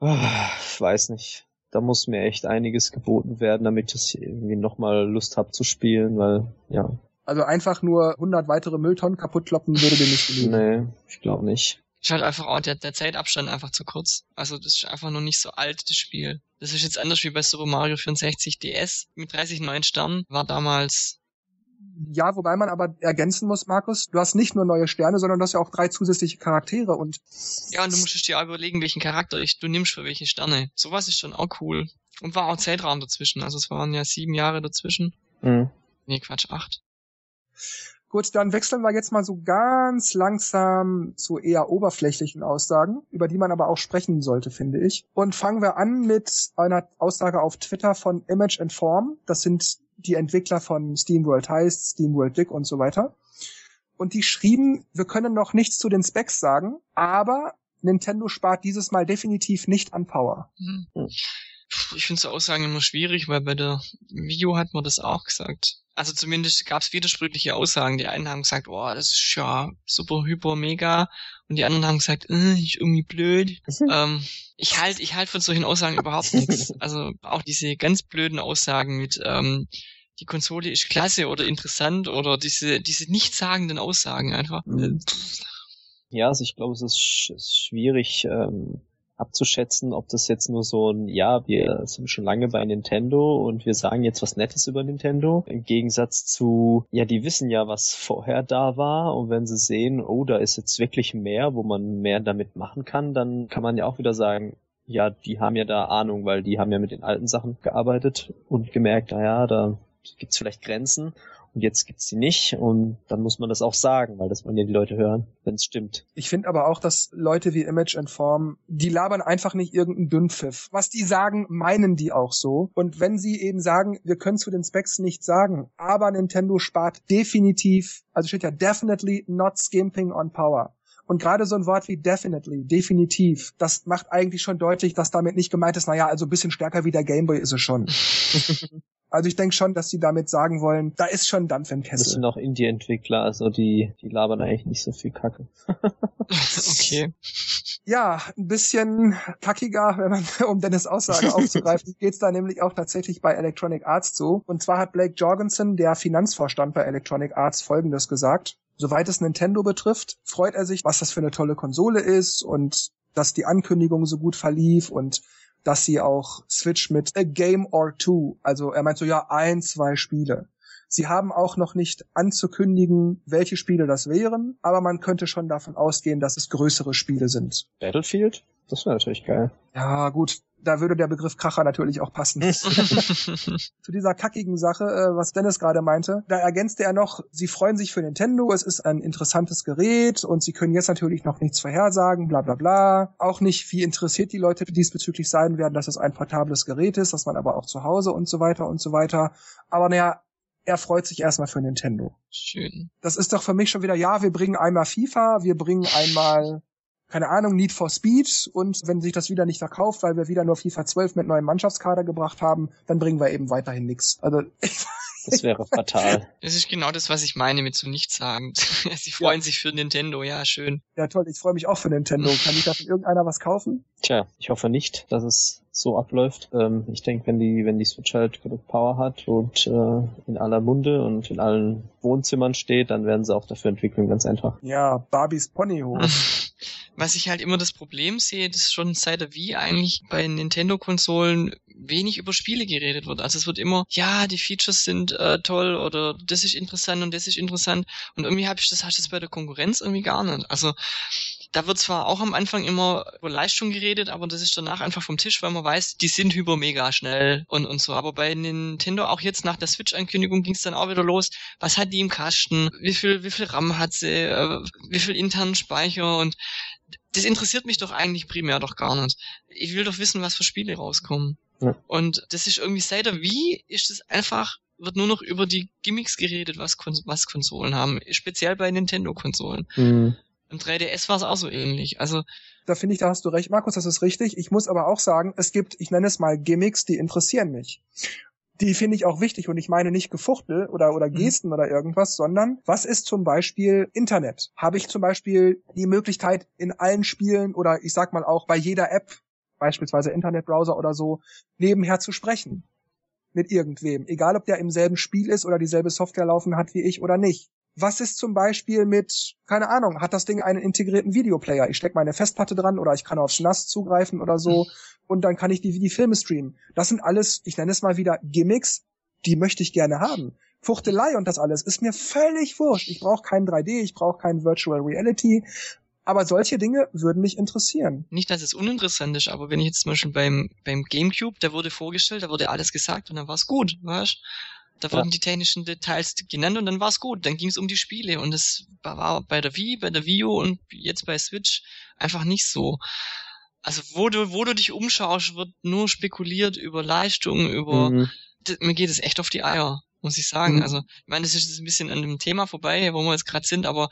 ah, weiß nicht. Da muss mir echt einiges geboten werden, damit ich irgendwie nochmal Lust hab zu spielen, weil, ja, Also einfach nur 100 weitere Mülltonnen kaputt kloppen würde dir nicht genügen. nee, ich glaube nicht. Ist halt einfach auch der, der Zeitabstand einfach zu kurz. Also das ist einfach noch nicht so alt, das Spiel. Das ist jetzt anders wie bei Super Mario 64 DS mit 30 neuen Sternen. War damals Ja, wobei man aber ergänzen muss, Markus, du hast nicht nur neue Sterne, sondern du hast ja auch drei zusätzliche Charaktere und Ja, und du musstest dir auch überlegen, welchen Charakter ich, du nimmst für welche Sterne. Sowas ist schon auch cool. Und war auch Zeitraum dazwischen. Also es waren ja sieben Jahre dazwischen. Mhm. Nee, Quatsch, acht. Gut, dann wechseln wir jetzt mal so ganz langsam zu eher oberflächlichen Aussagen, über die man aber auch sprechen sollte, finde ich. Und fangen wir an mit einer Aussage auf Twitter von Image and Form. Das sind die Entwickler von SteamWorld Heist, SteamWorld Dick und so weiter. Und die schrieben, wir können noch nichts zu den Specs sagen, aber Nintendo spart dieses Mal definitiv nicht an Power. Mhm. Ich finde so Aussagen immer schwierig, weil bei der Video hat man das auch gesagt. Also zumindest gab es widersprüchliche Aussagen. Die einen haben gesagt, oh, das ist ja super, hyper, mega. Und die anderen haben gesagt, äh, ist irgendwie blöd. Ähm, ich halte ich halt von solchen Aussagen überhaupt nichts. Also auch diese ganz blöden Aussagen mit, ähm, die Konsole ist klasse oder interessant oder diese, diese nichtssagenden Aussagen einfach. Ja, also ich glaube, es ist, ist schwierig, ähm, abzuschätzen, ob das jetzt nur so ein, ja, wir sind schon lange bei Nintendo und wir sagen jetzt was Nettes über Nintendo. Im Gegensatz zu, ja, die wissen ja, was vorher da war und wenn sie sehen, oh, da ist jetzt wirklich mehr, wo man mehr damit machen kann, dann kann man ja auch wieder sagen, ja, die haben ja da Ahnung, weil die haben ja mit den alten Sachen gearbeitet und gemerkt, naja, da gibt's vielleicht Grenzen und jetzt gibt's sie nicht und dann muss man das auch sagen, weil das wollen ja die Leute hören, wenn es stimmt. Ich finde aber auch, dass Leute wie Image and Form, die labern einfach nicht irgendeinen Dünnpfiff. Was die sagen, meinen die auch so. Und wenn sie eben sagen, wir können zu den Specs nichts sagen, aber Nintendo spart definitiv, also steht ja definitely not skimping on power. Und gerade so ein Wort wie definitely, definitiv, das macht eigentlich schon deutlich, dass damit nicht gemeint ist, naja, also ein bisschen stärker wie der Gameboy ist es schon. Also ich denke schon, dass sie damit sagen wollen, da ist schon Dampf im Kessel. Das sind auch Indie-Entwickler, also die, die labern eigentlich nicht so viel Kacke. okay. Ja, ein bisschen kackiger, wenn man, um Dennis Aussage aufzugreifen, geht's da nämlich auch tatsächlich bei Electronic Arts zu. Und zwar hat Blake Jorgensen, der Finanzvorstand bei Electronic Arts, Folgendes gesagt. Soweit es Nintendo betrifft, freut er sich, was das für eine tolle Konsole ist und dass die Ankündigung so gut verlief und dass sie auch Switch mit a game or two, also er meint so, ja, ein, zwei Spiele. Sie haben auch noch nicht anzukündigen, welche Spiele das wären, aber man könnte schon davon ausgehen, dass es größere Spiele sind. Battlefield? Das wäre natürlich geil. Ja, gut, da würde der Begriff Kracher natürlich auch passen. Zu dieser kackigen Sache, äh, was Dennis gerade meinte, da ergänzte er noch, sie freuen sich für Nintendo, es ist ein interessantes Gerät und sie können jetzt natürlich noch nichts vorhersagen, bla bla bla. Auch nicht, wie interessiert die Leute diesbezüglich sein werden, dass es ein portables Gerät ist, dass man aber auch zu Hause und so weiter und so weiter. Aber naja, er freut sich erstmal für Nintendo. Schön. Das ist doch für mich schon wieder, ja, wir bringen einmal FIFA, wir bringen einmal keine Ahnung, Need for Speed und wenn sich das wieder nicht verkauft, weil wir wieder nur FIFA 12 mit neuem Mannschaftskader gebracht haben, dann bringen wir eben weiterhin nichts. Also das wäre fatal. Das ist genau das, was ich meine mit so nichtssagend. Sie freuen ja. sich für Nintendo, ja, schön. Ja, toll, ich freue mich auch für Nintendo. Kann ich davon irgendeiner was kaufen? Tja, ich hoffe nicht, dass es so abläuft. Ähm, ich denke, wenn die, wenn die Switch halt genug Power hat und äh, in aller Munde und in allen Wohnzimmern steht, dann werden sie auch dafür entwickeln, ganz einfach. Ja, Barbies Ponyhof. Was ich halt immer das Problem sehe, dass schon seit der Wii eigentlich bei Nintendo-Konsolen wenig über Spiele geredet wird. Also es wird immer, ja, die Features sind äh, toll oder das ist interessant und das ist interessant. Und irgendwie habe ich das, hast das bei der Konkurrenz irgendwie gar nicht. Also da wird zwar auch am Anfang immer über Leistung geredet, aber das ist danach einfach vom Tisch, weil man weiß, die sind hyper mega schnell und, und so. Aber bei Nintendo auch jetzt nach der Switch-Ankündigung ging es dann auch wieder los. Was hat die im Kasten? Wie viel, wie viel RAM hat sie? Äh, wie viel internen Speicher? Und das interessiert mich doch eigentlich primär doch gar nicht. Ich will doch wissen, was für Spiele rauskommen. Ja. Und das ist irgendwie seit der Wii ist es einfach wird nur noch über die Gimmicks geredet, was, Kon was Konsolen haben, speziell bei Nintendo-Konsolen. Mhm. Im 3DS war es auch so ähnlich. Also da finde ich, da hast du recht, Markus, das ist richtig. Ich muss aber auch sagen, es gibt, ich nenne es mal Gimmicks, die interessieren mich. Die finde ich auch wichtig und ich meine nicht Gefuchtel oder, oder mhm. Gesten mhm. oder irgendwas, sondern was ist zum Beispiel Internet? Habe ich zum Beispiel die Möglichkeit in allen Spielen oder ich sag mal auch bei jeder App, beispielsweise Internetbrowser oder so, nebenher zu sprechen? Mit irgendwem. Egal ob der im selben Spiel ist oder dieselbe Software laufen hat wie ich oder nicht. Was ist zum Beispiel mit, keine Ahnung, hat das Ding einen integrierten Videoplayer? Ich stecke meine Festplatte dran oder ich kann aufs NAS zugreifen oder so und dann kann ich die, die Filme streamen. Das sind alles, ich nenne es mal wieder Gimmicks, die möchte ich gerne haben. Fuchtelei und das alles ist mir völlig wurscht. Ich brauche kein 3D, ich brauche kein Virtual Reality. Aber solche Dinge würden mich interessieren. Nicht, dass es uninteressant ist, aber wenn ich jetzt zum Beispiel beim, beim Gamecube, da wurde vorgestellt, da wurde alles gesagt und dann war es gut, weißt da wurden ja. die technischen Details genannt und dann war es gut. Dann ging es um die Spiele und es war bei der Wii, bei der Wii U und jetzt bei Switch einfach nicht so. Also wo du, wo du dich umschaust, wird nur spekuliert über Leistung, über mhm. mir geht es echt auf die Eier. muss ich sagen. Mhm. Also, ich meine, das ist ein bisschen an dem Thema vorbei, wo wir jetzt gerade sind, aber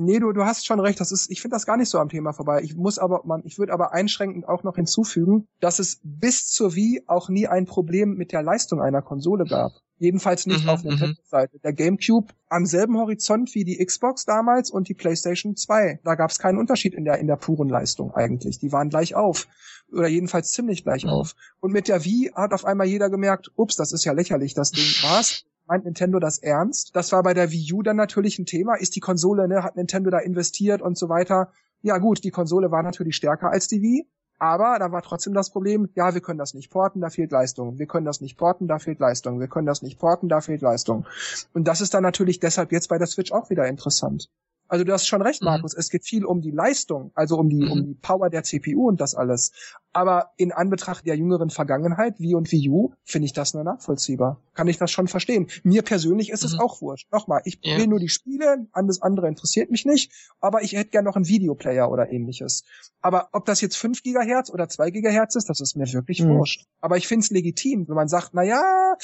Nee, du, du hast schon recht, das ist, ich finde das gar nicht so am Thema vorbei. Ich muss aber, man, ich würde aber einschränkend auch noch hinzufügen, dass es bis zur Wii auch nie ein Problem mit der Leistung einer Konsole gab. Jedenfalls nicht mhm, auf der mhm. Der GameCube am selben Horizont wie die Xbox damals und die PlayStation 2. Da gab es keinen Unterschied in der, in der puren Leistung eigentlich. Die waren gleich auf. Oder jedenfalls ziemlich gleich mhm. auf. Und mit der Wii hat auf einmal jeder gemerkt, ups, das ist ja lächerlich, das Ding war's meint Nintendo das ernst? Das war bei der Wii U dann natürlich ein Thema. Ist die Konsole, ne, hat Nintendo da investiert und so weiter? Ja gut, die Konsole war natürlich stärker als die Wii, aber da war trotzdem das Problem, ja, wir können das nicht porten, da fehlt Leistung. Wir können das nicht porten, da fehlt Leistung. Wir können das nicht porten, da fehlt Leistung. Und das ist dann natürlich deshalb jetzt bei der Switch auch wieder interessant. Also du hast schon recht, mhm. Markus. Mhm. Es geht viel um die Leistung, also um die, mhm. um die Power der CPU und das alles. Aber in Anbetracht der jüngeren Vergangenheit, Wii und Wii U, finde ich das nur nachvollziehbar. Kann ich das schon verstehen. Mir persönlich ist mhm. es auch wurscht. Nochmal, ich ja. will nur die Spiele, alles andere interessiert mich nicht, aber ich hätte gerne noch einen Videoplayer oder ähnliches. Aber ob das jetzt 5 Gigahertz oder 2 Gigahertz ist, das ist mir wirklich mhm. wurscht. Aber ich finde es legitim, wenn man sagt, na ja,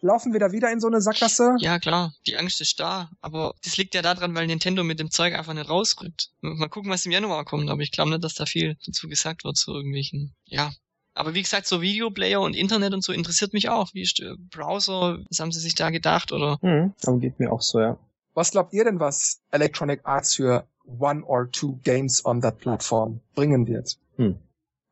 laufen wir da wieder in so eine Sackgasse? Ja, klar, die Angst ist da. Aber das liegt ja daran, weil Nintendo mit dem Zeug einfach nicht rausrückt. Mal gucken, was im Januar kommt, aber ich glaube nicht, dass da viel dazu gesagt wird zu irgendwelchen, ja. Aber wie gesagt, so Videoplayer und Internet und so interessiert mich auch. Wie ist der Browser? Was haben sie sich da gedacht, oder? Mhm, darum geht mir auch so, ja. Was glaubt ihr denn, was Electronic Arts für one or two games on that platform bringen wird? Hm.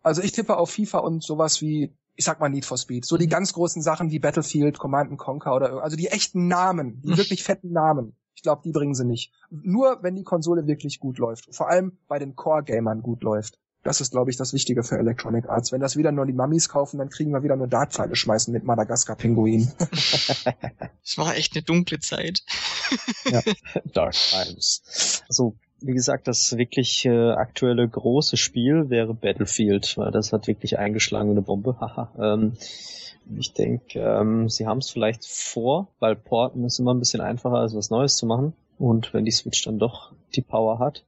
Also ich tippe auf FIFA und sowas wie ich sag mal Need for Speed. So die mhm. ganz großen Sachen wie Battlefield, Command Conquer oder also die echten Namen, die wirklich fetten Namen. Ich glaube, die bringen sie nicht. Nur wenn die Konsole wirklich gut läuft. Vor allem bei den Core-Gamern gut läuft. Das ist, glaube ich, das Wichtige für Electronic Arts. Wenn das wieder nur die Mummies kaufen, dann kriegen wir wieder nur Dartpfeile schmeißen mit Madagaskar-Pinguin. Es war echt eine dunkle Zeit. ja, Dark Times. Also, wie gesagt, das wirklich äh, aktuelle große Spiel wäre Battlefield, weil das hat wirklich eingeschlagen eine Bombe. Haha. ähm, ich denke, ähm, sie haben es vielleicht vor, weil Porten ist immer ein bisschen einfacher, als was Neues zu machen. Und wenn die Switch dann doch die Power hat,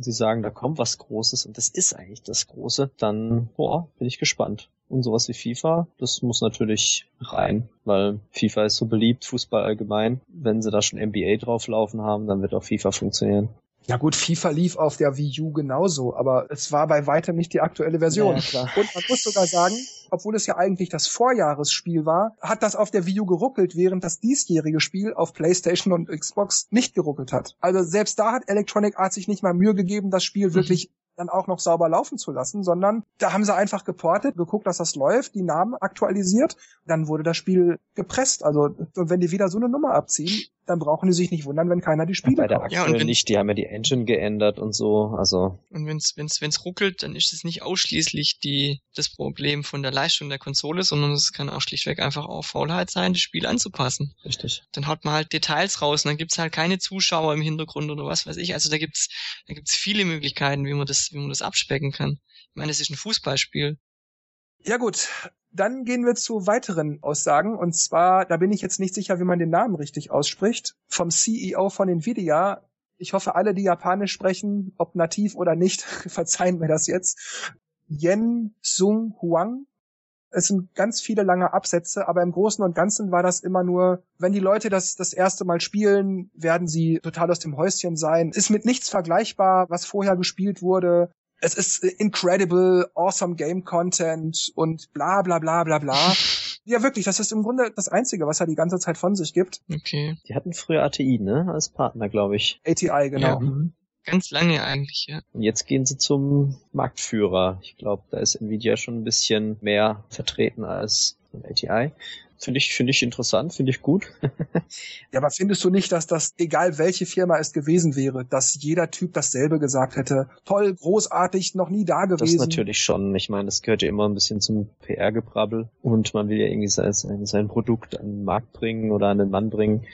und sie sagen, da kommt was Großes und das ist eigentlich das Große, dann, boah, bin ich gespannt. Und sowas wie FIFA, das muss natürlich rein, weil FIFA ist so beliebt, Fußball allgemein. Wenn sie da schon NBA drauflaufen haben, dann wird auch FIFA funktionieren. Ja gut, FIFA lief auf der Wii U genauso, aber es war bei weitem nicht die aktuelle Version. Ja, und man muss sogar sagen, obwohl es ja eigentlich das Vorjahresspiel war, hat das auf der Wii U geruckelt, während das diesjährige Spiel auf PlayStation und Xbox nicht geruckelt hat. Also selbst da hat Electronic Arts sich nicht mal Mühe gegeben, das Spiel mhm. wirklich dann auch noch sauber laufen zu lassen, sondern da haben sie einfach geportet, geguckt, dass das läuft, die Namen aktualisiert, dann wurde das Spiel gepresst. Also wenn die wieder so eine Nummer abziehen, dann brauchen die sich nicht wundern, wenn keiner die Spiele Bei der kauft. Ja, und wenn, nicht, die haben ja die Engine geändert und so, also. Und wenn's, wenn's, wenn's ruckelt, dann ist es nicht ausschließlich die, das Problem von der Leistung der Konsole, sondern es kann auch schlichtweg einfach auch Faulheit sein, das Spiel anzupassen. Richtig. Dann haut man halt Details raus und dann gibt's halt keine Zuschauer im Hintergrund oder was weiß ich. Also da gibt's, da gibt's viele Möglichkeiten, wie man das, wie man das abspecken kann. Ich meine, es ist ein Fußballspiel. Ja gut, dann gehen wir zu weiteren Aussagen. Und zwar, da bin ich jetzt nicht sicher, wie man den Namen richtig ausspricht, vom CEO von Nvidia. Ich hoffe, alle, die Japanisch sprechen, ob nativ oder nicht, verzeihen mir das jetzt. Yen Sung Huang. Es sind ganz viele lange Absätze, aber im Großen und Ganzen war das immer nur, wenn die Leute das das erste Mal spielen, werden sie total aus dem Häuschen sein. Ist mit nichts vergleichbar, was vorher gespielt wurde es ist incredible, awesome Game Content und bla bla bla bla bla. ja, wirklich, das ist im Grunde das Einzige, was er die ganze Zeit von sich gibt. Okay. Die hatten früher ATI, ne? Als Partner, glaube ich. ATI, genau. Ja. Mhm. Ganz lange eigentlich, ja. Und jetzt gehen sie zum Marktführer. Ich glaube, da ist Nvidia schon ein bisschen mehr vertreten als ATI. Finde ich, finde ich interessant, finde ich gut. ja, aber findest du nicht, dass das, egal welche Firma es gewesen wäre, dass jeder Typ dasselbe gesagt hätte? Toll, großartig, noch nie da gewesen. Das natürlich schon. Ich meine, das gehört ja immer ein bisschen zum PR-Gebrabbel und man will ja irgendwie sein, sein Produkt an den Markt bringen oder an den Mann bringen.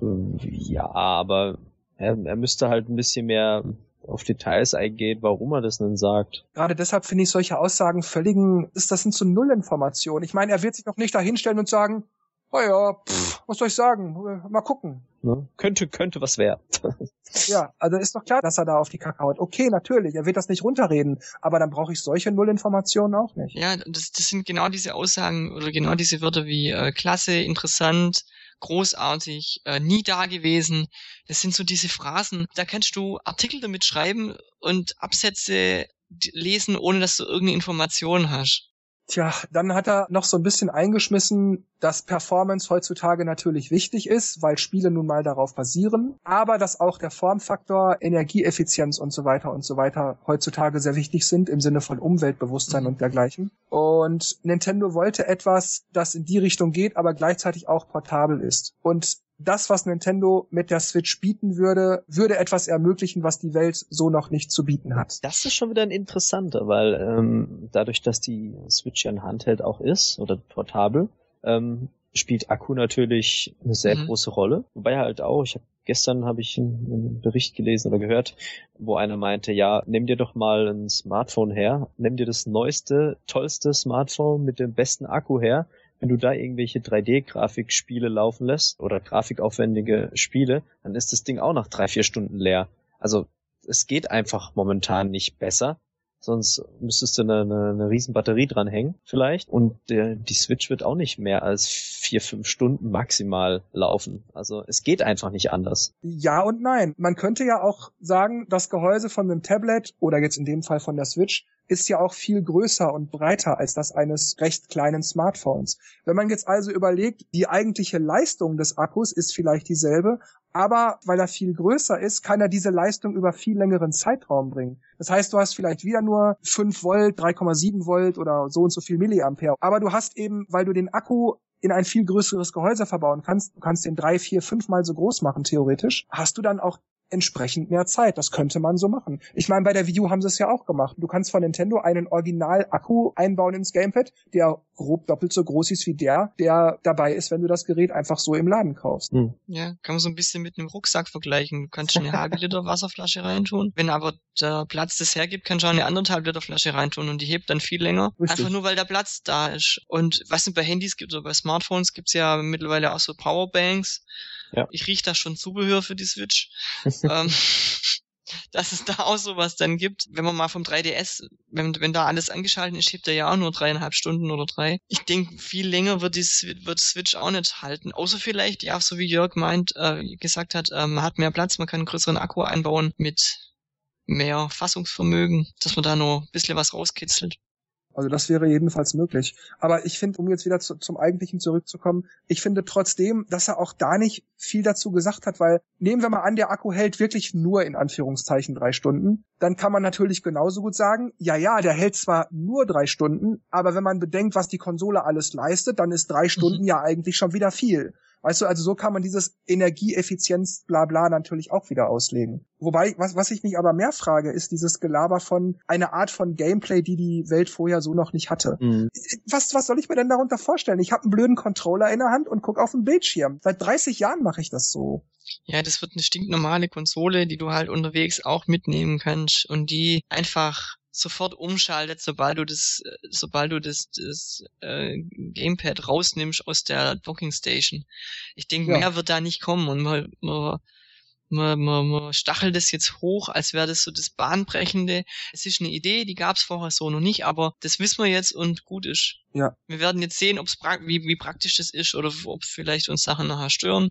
Ähm, ja, aber er, er müsste halt ein bisschen mehr auf Details eingeht, warum er das denn sagt. Gerade deshalb finde ich solche Aussagen völligen, ist das sind so Nullinformationen. Ich meine, er wird sich noch nicht dahinstellen und sagen, oh ja, pff, was soll ich sagen? Mal gucken. Ne? Könnte, könnte was werden. ja, also ist doch klar, dass er da auf die Kacke haut. Okay, natürlich, er wird das nicht runterreden, aber dann brauche ich solche Nullinformationen auch nicht. Ja, das, das sind genau diese Aussagen oder genau diese Wörter wie äh, klasse, interessant, großartig, äh, nie da gewesen. Das sind so diese Phrasen, da kannst du Artikel damit schreiben und Absätze lesen, ohne dass du irgendeine Information hast. Tja, dann hat er noch so ein bisschen eingeschmissen, dass Performance heutzutage natürlich wichtig ist, weil Spiele nun mal darauf basieren, aber dass auch der Formfaktor, Energieeffizienz und so weiter und so weiter heutzutage sehr wichtig sind im Sinne von Umweltbewusstsein mhm. und dergleichen. Und Nintendo wollte etwas, das in die Richtung geht, aber gleichzeitig auch portabel ist. Und das, was Nintendo mit der Switch bieten würde, würde etwas ermöglichen, was die Welt so noch nicht zu bieten hat. Das ist schon wieder ein interessanter, weil ähm, dadurch, dass die Switch ja ein Handheld auch ist oder portabel, ähm, spielt Akku natürlich eine sehr mhm. große Rolle. Wobei halt auch, ich habe gestern habe ich einen, einen, Bericht gelesen oder gehört, wo einer meinte, ja, nimm dir doch mal ein Smartphone her, nimm dir das neueste, tollste Smartphone mit dem besten Akku her wenn du da irgendwelche 3D-Grafikspiele laufen lässt oder grafikaufwendige Spiele, dann ist das Ding auch nach drei, vier Stunden leer. Also es geht einfach momentan nicht besser. Sonst müsstest du eine, eine, eine riesen Batterie dranhängen, vielleicht. Und der, die Switch wird auch nicht mehr als vier, fünf Stunden maximal laufen. Also es geht einfach nicht anders. Ja und nein. Man könnte ja auch sagen, das Gehäuse von einem Tablet oder jetzt in dem Fall von der Switch ist ja auch viel größer und breiter als das eines recht kleinen Smartphones. Wenn man jetzt also überlegt, die eigentliche Leistung des Akkus ist vielleicht dieselbe, aber weil er viel größer ist, kann er diese Leistung über viel längeren Zeitraum bringen. Das heißt, du hast vielleicht wieder nur 5 Volt, 3,7 Volt oder so und so viel Milliampere. Aber du hast eben, weil du den Akku in ein viel größeres Gehäuse verbauen kannst, du kannst den drei, vier, fünfmal so groß machen, theoretisch, hast du dann auch entsprechend mehr Zeit. Das könnte man so machen. Ich meine, bei der Wii U haben sie es ja auch gemacht. Du kannst von Nintendo einen Original-Akku einbauen ins Gamepad, der grob doppelt so groß ist wie der, der dabei ist, wenn du das Gerät einfach so im Laden kaufst. Hm. Ja, kann man so ein bisschen mit einem Rucksack vergleichen. Du kannst eine halbe Liter Wasserflasche reintun. Wenn aber der Platz das hergibt, kannst du auch eine anderthalb Liter Flasche reintun und die hebt dann viel länger. Richtig. Einfach nur, weil der Platz da ist. Und was es bei Handys gibt oder bei Smartphones gibt's ja mittlerweile auch so Powerbanks. Ja. Ich rieche da schon Zubehör für die Switch. ähm, dass es da auch sowas dann gibt. Wenn man mal vom 3DS, wenn, wenn da alles angeschaltet ist, hebt er ja auch nur dreieinhalb Stunden oder drei. Ich denke, viel länger wird die wird Switch auch nicht halten. Außer vielleicht, ja, so wie Jörg meint, äh, gesagt hat, äh, man hat mehr Platz, man kann einen größeren Akku einbauen mit mehr Fassungsvermögen, dass man da nur ein bisschen was rauskitzelt. Also das wäre jedenfalls möglich. Aber ich finde, um jetzt wieder zu, zum Eigentlichen zurückzukommen, ich finde trotzdem, dass er auch da nicht viel dazu gesagt hat, weil nehmen wir mal an, der Akku hält wirklich nur in Anführungszeichen drei Stunden, dann kann man natürlich genauso gut sagen, ja, ja, der hält zwar nur drei Stunden, aber wenn man bedenkt, was die Konsole alles leistet, dann ist drei Stunden mhm. ja eigentlich schon wieder viel. Weißt du, also so kann man dieses Energieeffizienz bla bla natürlich auch wieder auslegen. Wobei, was, was ich mich aber mehr frage, ist dieses Gelaber von einer Art von Gameplay, die die Welt vorher so noch nicht hatte. Mhm. Was, was soll ich mir denn darunter vorstellen? Ich habe einen blöden Controller in der Hand und guck auf den Bildschirm. Seit 30 Jahren mache ich das so. Ja, das wird eine stinknormale Konsole, die du halt unterwegs auch mitnehmen kannst und die einfach sofort umschaltet, sobald du das, sobald du das, das äh, Gamepad rausnimmst aus der Docking Station. Ich denke, ja. mehr wird da nicht kommen und man, man, man, man, man stachelt das jetzt hoch, als wäre das so das Bahnbrechende. Es ist eine Idee, die gab es vorher so noch nicht, aber das wissen wir jetzt und gut ist. Ja. Wir werden jetzt sehen, ob's pra wie, wie praktisch das ist oder ob vielleicht uns Sachen nachher stören.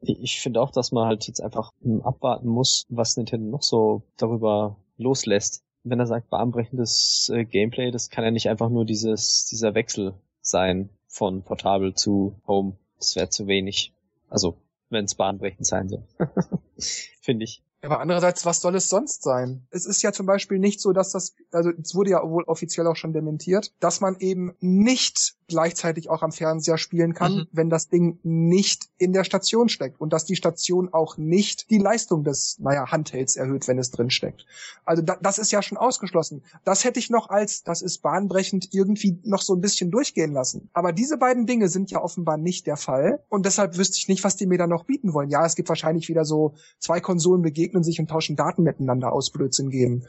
Ich finde auch, dass man halt jetzt einfach abwarten muss, was Nintendo noch so darüber loslässt. Wenn er sagt, bahnbrechendes äh, Gameplay, das kann ja nicht einfach nur dieses, dieser Wechsel sein von Portable zu Home. Das wäre zu wenig. Also, wenn es bahnbrechend sein soll. Finde ich. Aber andererseits, was soll es sonst sein? Es ist ja zum Beispiel nicht so, dass das, also es wurde ja wohl offiziell auch schon dementiert, dass man eben nicht gleichzeitig auch am Fernseher spielen kann, mhm. wenn das Ding nicht in der Station steckt und dass die Station auch nicht die Leistung des, naja, Handhelds erhöht, wenn es drin steckt. Also da, das ist ja schon ausgeschlossen. Das hätte ich noch als, das ist bahnbrechend, irgendwie noch so ein bisschen durchgehen lassen. Aber diese beiden Dinge sind ja offenbar nicht der Fall und deshalb wüsste ich nicht, was die mir da noch bieten wollen. Ja, es gibt wahrscheinlich wieder so zwei Konsolen begegnen sich und tauschen Daten miteinander aus Blödsinn geben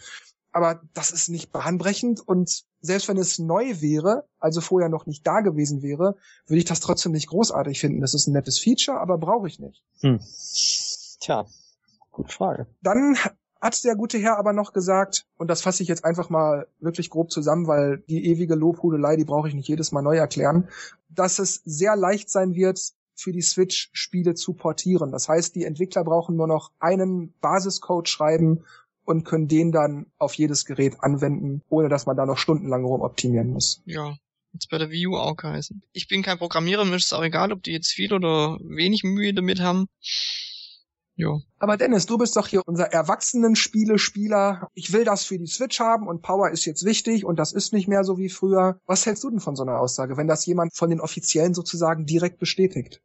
aber das ist nicht bahnbrechend und selbst wenn es neu wäre, also vorher noch nicht da gewesen wäre, würde ich das trotzdem nicht großartig finden. Das ist ein nettes Feature, aber brauche ich nicht. Hm. Tja, gute Frage. Dann hat der gute Herr aber noch gesagt, und das fasse ich jetzt einfach mal wirklich grob zusammen, weil die ewige Lobhudelei, die brauche ich nicht jedes Mal neu erklären, dass es sehr leicht sein wird, für die Switch Spiele zu portieren. Das heißt, die Entwickler brauchen nur noch einen Basiscode schreiben und können den dann auf jedes Gerät anwenden, ohne dass man da noch stundenlang rumoptimieren muss. Ja, jetzt bei der Wii U auch geheißen. Ich bin kein Programmierer, mir ist es auch egal, ob die jetzt viel oder wenig Mühe damit haben. Jo. Aber Dennis, du bist doch hier unser Erwachsenen-Spiele-Spieler. Ich will das für die Switch haben und Power ist jetzt wichtig und das ist nicht mehr so wie früher. Was hältst du denn von so einer Aussage, wenn das jemand von den Offiziellen sozusagen direkt bestätigt?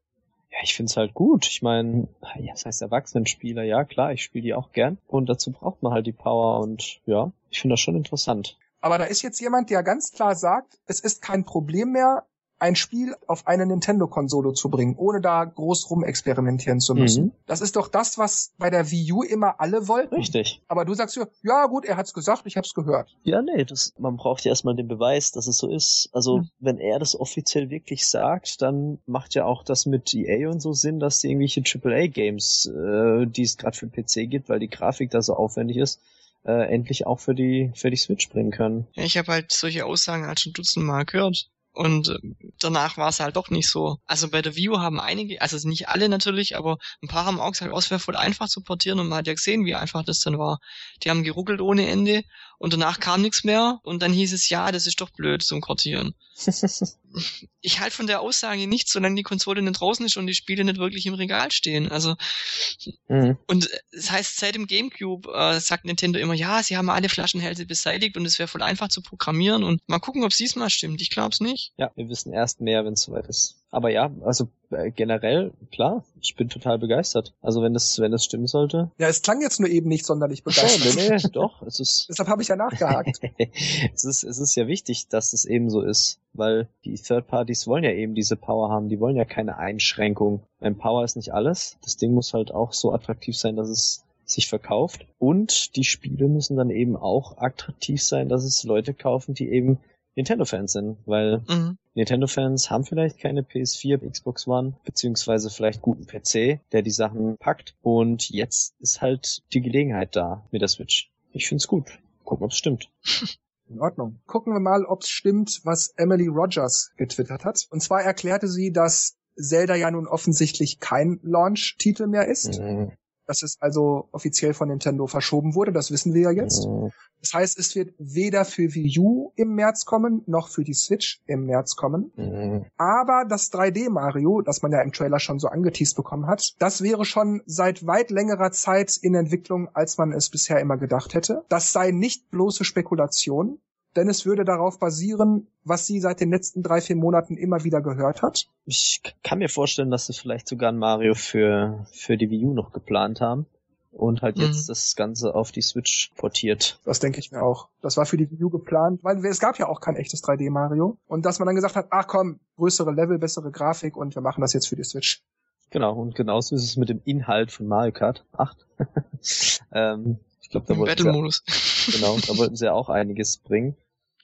Ja, ich find's halt gut. Ich meine, ja, das heißt Erwachsenenspieler, ja klar, ich spiele die auch gern. Und dazu braucht man halt die Power und ja, ich finde das schon interessant. Aber da ist jetzt jemand, der ganz klar sagt, es ist kein Problem mehr, ein Spiel auf eine Nintendo-Konsole zu bringen, ohne da groß rumexperimentieren zu müssen. Mhm. Das ist doch das, was bei der Wii U immer alle wollten. Richtig. Aber du sagst ja, ja gut, er hat's gesagt, ich hab's gehört. Ja, nee, das, man braucht ja erstmal den Beweis, dass es so ist. Also, mhm. wenn er das offiziell wirklich sagt, dann macht ja auch das mit EA und so Sinn, dass die irgendwelche AAA-Games, äh, die es gerade für den PC gibt, weil die Grafik da so aufwendig ist, äh, endlich auch für die für die Switch bringen können. Ja, ich habe halt solche Aussagen halt schon dutzendmal gehört. Und äh, danach war es halt doch nicht so. Also bei der View haben einige, also nicht alle natürlich, aber ein paar haben auch gesagt, oh, es wäre voll einfach zu portieren und man hat ja gesehen, wie einfach das dann war. Die haben geruckelt ohne Ende und danach kam nichts mehr und dann hieß es, ja, das ist doch blöd zum Portieren. ich halte von der Aussage nichts, solange die Konsole nicht draußen ist und die Spiele nicht wirklich im Regal stehen. Also mhm. und das heißt, seit dem GameCube äh, sagt Nintendo immer, ja, sie haben alle Flaschenhälse beseitigt und es wäre voll einfach zu programmieren und mal gucken, ob es diesmal stimmt. Ich glaube es nicht. Ja, wir wissen erst mehr, wenn es soweit ist. Aber ja, also äh, generell, klar, ich bin total begeistert. Also wenn das, wenn das stimmen sollte. Ja, es klang jetzt nur eben nicht sonderlich begeistert. nee, nee, doch, es ist. Deshalb habe ich ja nachgehakt. es ist, es ist ja wichtig, dass es eben so ist, weil die Third Parties wollen ja eben diese Power haben, die wollen ja keine Einschränkung. Ein Power ist nicht alles. Das Ding muss halt auch so attraktiv sein, dass es sich verkauft. Und die Spiele müssen dann eben auch attraktiv sein, dass es Leute kaufen, die eben Nintendo-Fans sind, weil mhm. Nintendo-Fans haben vielleicht keine PS4, Xbox One, beziehungsweise vielleicht guten PC, der die Sachen packt. Und jetzt ist halt die Gelegenheit da mit der Switch. Ich find's gut. Gucken, ob's stimmt. In Ordnung. Gucken wir mal, ob's stimmt, was Emily Rogers getwittert hat. Und zwar erklärte sie, dass Zelda ja nun offensichtlich kein Launch-Titel mehr ist. Mhm dass es also offiziell von Nintendo verschoben wurde. Das wissen wir ja jetzt. Mhm. Das heißt, es wird weder für Wii U im März kommen, noch für die Switch im März kommen. Mhm. Aber das 3D Mario, das man ja im Trailer schon so angeteased bekommen hat, das wäre schon seit weit längerer Zeit in Entwicklung, als man es bisher immer gedacht hätte. Das sei nicht bloße Spekulation denn es würde darauf basieren, was sie seit den letzten drei, vier Monaten immer wieder gehört hat. Ich kann mir vorstellen, dass sie vielleicht sogar ein Mario für, für die Wii U noch geplant haben und halt mhm. jetzt das Ganze auf die Switch portiert. Das denke ich mir auch. Das war für die Wii U geplant, weil es gab ja auch kein echtes 3D Mario. Und dass man dann gesagt hat, ach komm, größere Level, bessere Grafik und wir machen das jetzt für die Switch. Genau, und genauso ist es mit dem Inhalt von Mario Kart 8. ähm, ich glaube, da wollten Battle-Modus. genau, da wollten sie ja auch einiges bringen.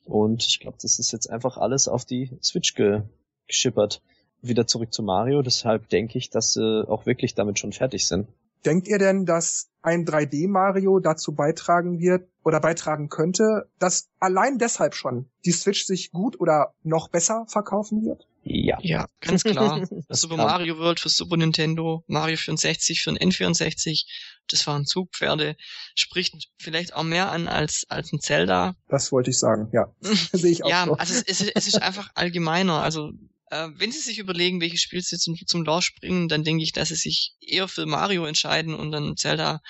Und ich glaube, das ist jetzt einfach alles auf die Switch ge geschippert. Wieder zurück zu Mario, deshalb denke ich, dass sie auch wirklich damit schon fertig sind. Denkt ihr denn, dass ein 3D Mario dazu beitragen wird oder beitragen könnte, dass allein deshalb schon die Switch sich gut oder noch besser verkaufen wird? Ja. Ja, ganz klar. Super Mario World für Super Nintendo, Mario 64 für ein N64, das waren Zugpferde, spricht vielleicht auch mehr an als, als ein Zelda. Das wollte ich sagen, ja. Sehe ich auch Ja, so. also es, es, es ist einfach allgemeiner. Also äh, wenn Sie sich überlegen, welche Spiele Sie zum, zum Launch bringen, dann denke ich, dass Sie sich eher für Mario entscheiden und dann Zelda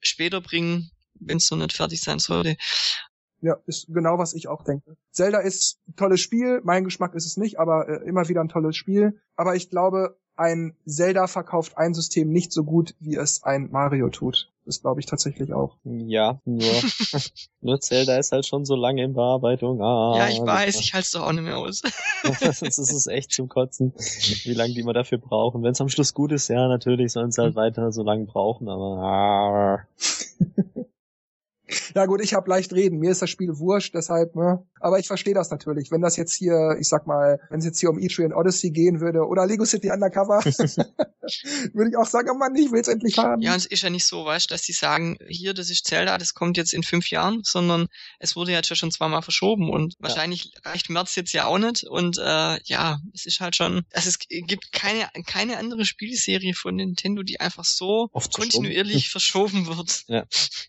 später bringen, wenn es noch nicht fertig sein sollte. Ja, ist genau, was ich auch denke. Zelda ist ein tolles Spiel, mein Geschmack ist es nicht, aber äh, immer wieder ein tolles Spiel. Aber ich glaube, ein Zelda verkauft ein System nicht so gut, wie es ein Mario tut. Das glaube ich tatsächlich auch. Ja, nur, nur Zelda ist halt schon so lange in Bearbeitung. Ah, ja, ich weiß, ich halte es doch auch nicht mehr aus. das ist echt zum Kotzen, wie lange die immer dafür brauchen. Wenn es am Schluss gut ist, ja, natürlich sollen sie halt weiter so lange brauchen, aber. Ja gut, ich habe leicht reden. Mir ist das Spiel wurscht, deshalb, ne? Aber ich verstehe das natürlich. Wenn das jetzt hier, ich sag mal, wenn es jetzt hier um Etrian Odyssey gehen würde oder Lego City Undercover, würde ich auch sagen, oh Mann, ich will's endlich haben. Ja, und es ist ja nicht so, weißt dass sie sagen, hier, das ist Zelda, das kommt jetzt in fünf Jahren, sondern es wurde jetzt ja schon zweimal verschoben und ja. wahrscheinlich reicht März jetzt ja auch nicht. Und äh, ja, es ist halt schon, also es gibt keine, keine andere Spielserie von Nintendo, die einfach so Oft kontinuierlich verschoben wird ja.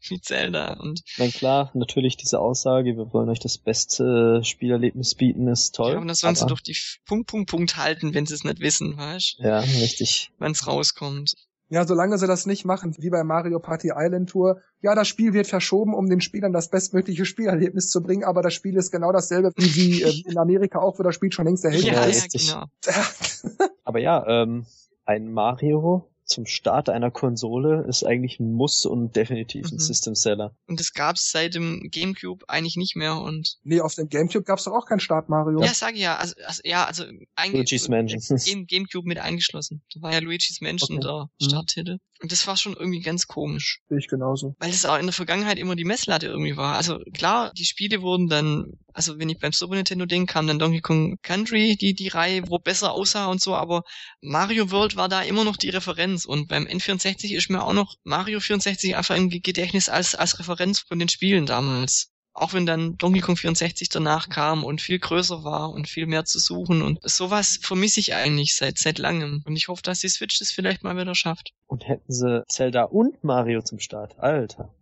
wie Zelda. Und Na klar, natürlich diese Aussage, wir wollen euch das beste Spielerlebnis bieten, ist toll. Ja, und das sollen sie doch die Punkt, Punkt, Punkt halten, wenn sie es nicht wissen, weißt Ja, richtig. Wenn es rauskommt. Ja, solange sie das nicht machen, wie bei Mario Party Island Tour, ja, das Spiel wird verschoben, um den Spielern das bestmögliche Spielerlebnis zu bringen, aber das Spiel ist genau dasselbe, wie sie äh, in Amerika auch, wo das Spiel schon längst erhältlich ja, ist. Ja, genau. aber ja, ähm, ein Mario zum Start einer Konsole ist eigentlich ein Muss und definitiv ein mhm. System Seller. Und das gab's seit dem GameCube eigentlich nicht mehr und. Nee, auf dem GameCube gab's doch auch kein Start Mario. Ja, sag ich ja, also, also ja, also eigentlich Luigi's Mansion. Game, GameCube mit eingeschlossen. Da war ja Luigi's Mansion okay. der mhm. Starttitel. Und das war schon irgendwie ganz komisch. Sehe ich genauso. Weil es auch in der Vergangenheit immer die Messlatte irgendwie war. Also klar, die Spiele wurden dann, also wenn ich beim Super Nintendo denke, kam dann Donkey Kong Country, die, die Reihe, wo besser aussah und so, aber Mario World war da immer noch die Referenz und beim N64 ist mir auch noch Mario 64 einfach im Gedächtnis als, als Referenz von den Spielen damals auch wenn dann Donkey Kong 64 danach kam und viel größer war und viel mehr zu suchen und sowas vermisse ich eigentlich seit seit langem und ich hoffe, dass die Switch das vielleicht mal wieder schafft. Und hätten sie Zelda und Mario zum Start, Alter.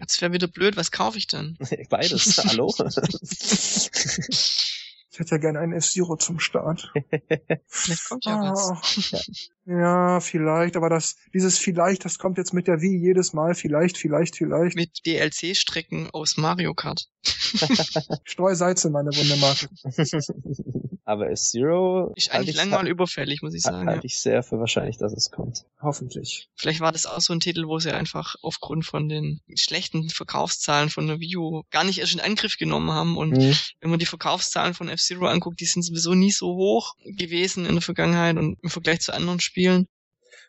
Jetzt wäre wieder blöd, was kaufe ich denn? Beides, hallo? Ich hätte ja gerne einen F-Zero zum Start. Vielleicht kommt ja ah, was. Ja, vielleicht, aber das, dieses vielleicht, das kommt jetzt mit der Wii jedes Mal, vielleicht, vielleicht, vielleicht. Mit DLC-Strecken aus Mario Kart. Streusalz in meine Wundermarke. Aber S-Zero... Ist eigentlich lang mal überfällig, muss ich sagen. Halte ich sehr für wahrscheinlich, dass es kommt. Hoffentlich. Vielleicht war das auch so ein Titel, wo sie einfach aufgrund von den schlechten Verkaufszahlen von der Wii U gar nicht erst in Angriff genommen haben. Und mhm. wenn man die Verkaufszahlen von F-Zero anguckt, die sind sowieso nie so hoch gewesen in der Vergangenheit und im Vergleich zu anderen Spielen.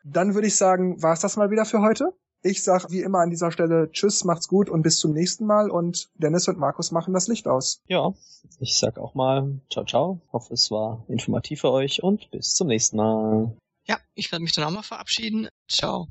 Dann würde ich sagen, war es das mal wieder für heute. Ich sag wie immer an dieser Stelle Tschüss, macht's gut und bis zum nächsten Mal und Dennis und Markus machen das Licht aus. Ja, ich sag auch mal ciao ciao. Hoffe es war informativ für euch und bis zum nächsten Mal. Ja, ich werde mich dann auch mal verabschieden. Ciao.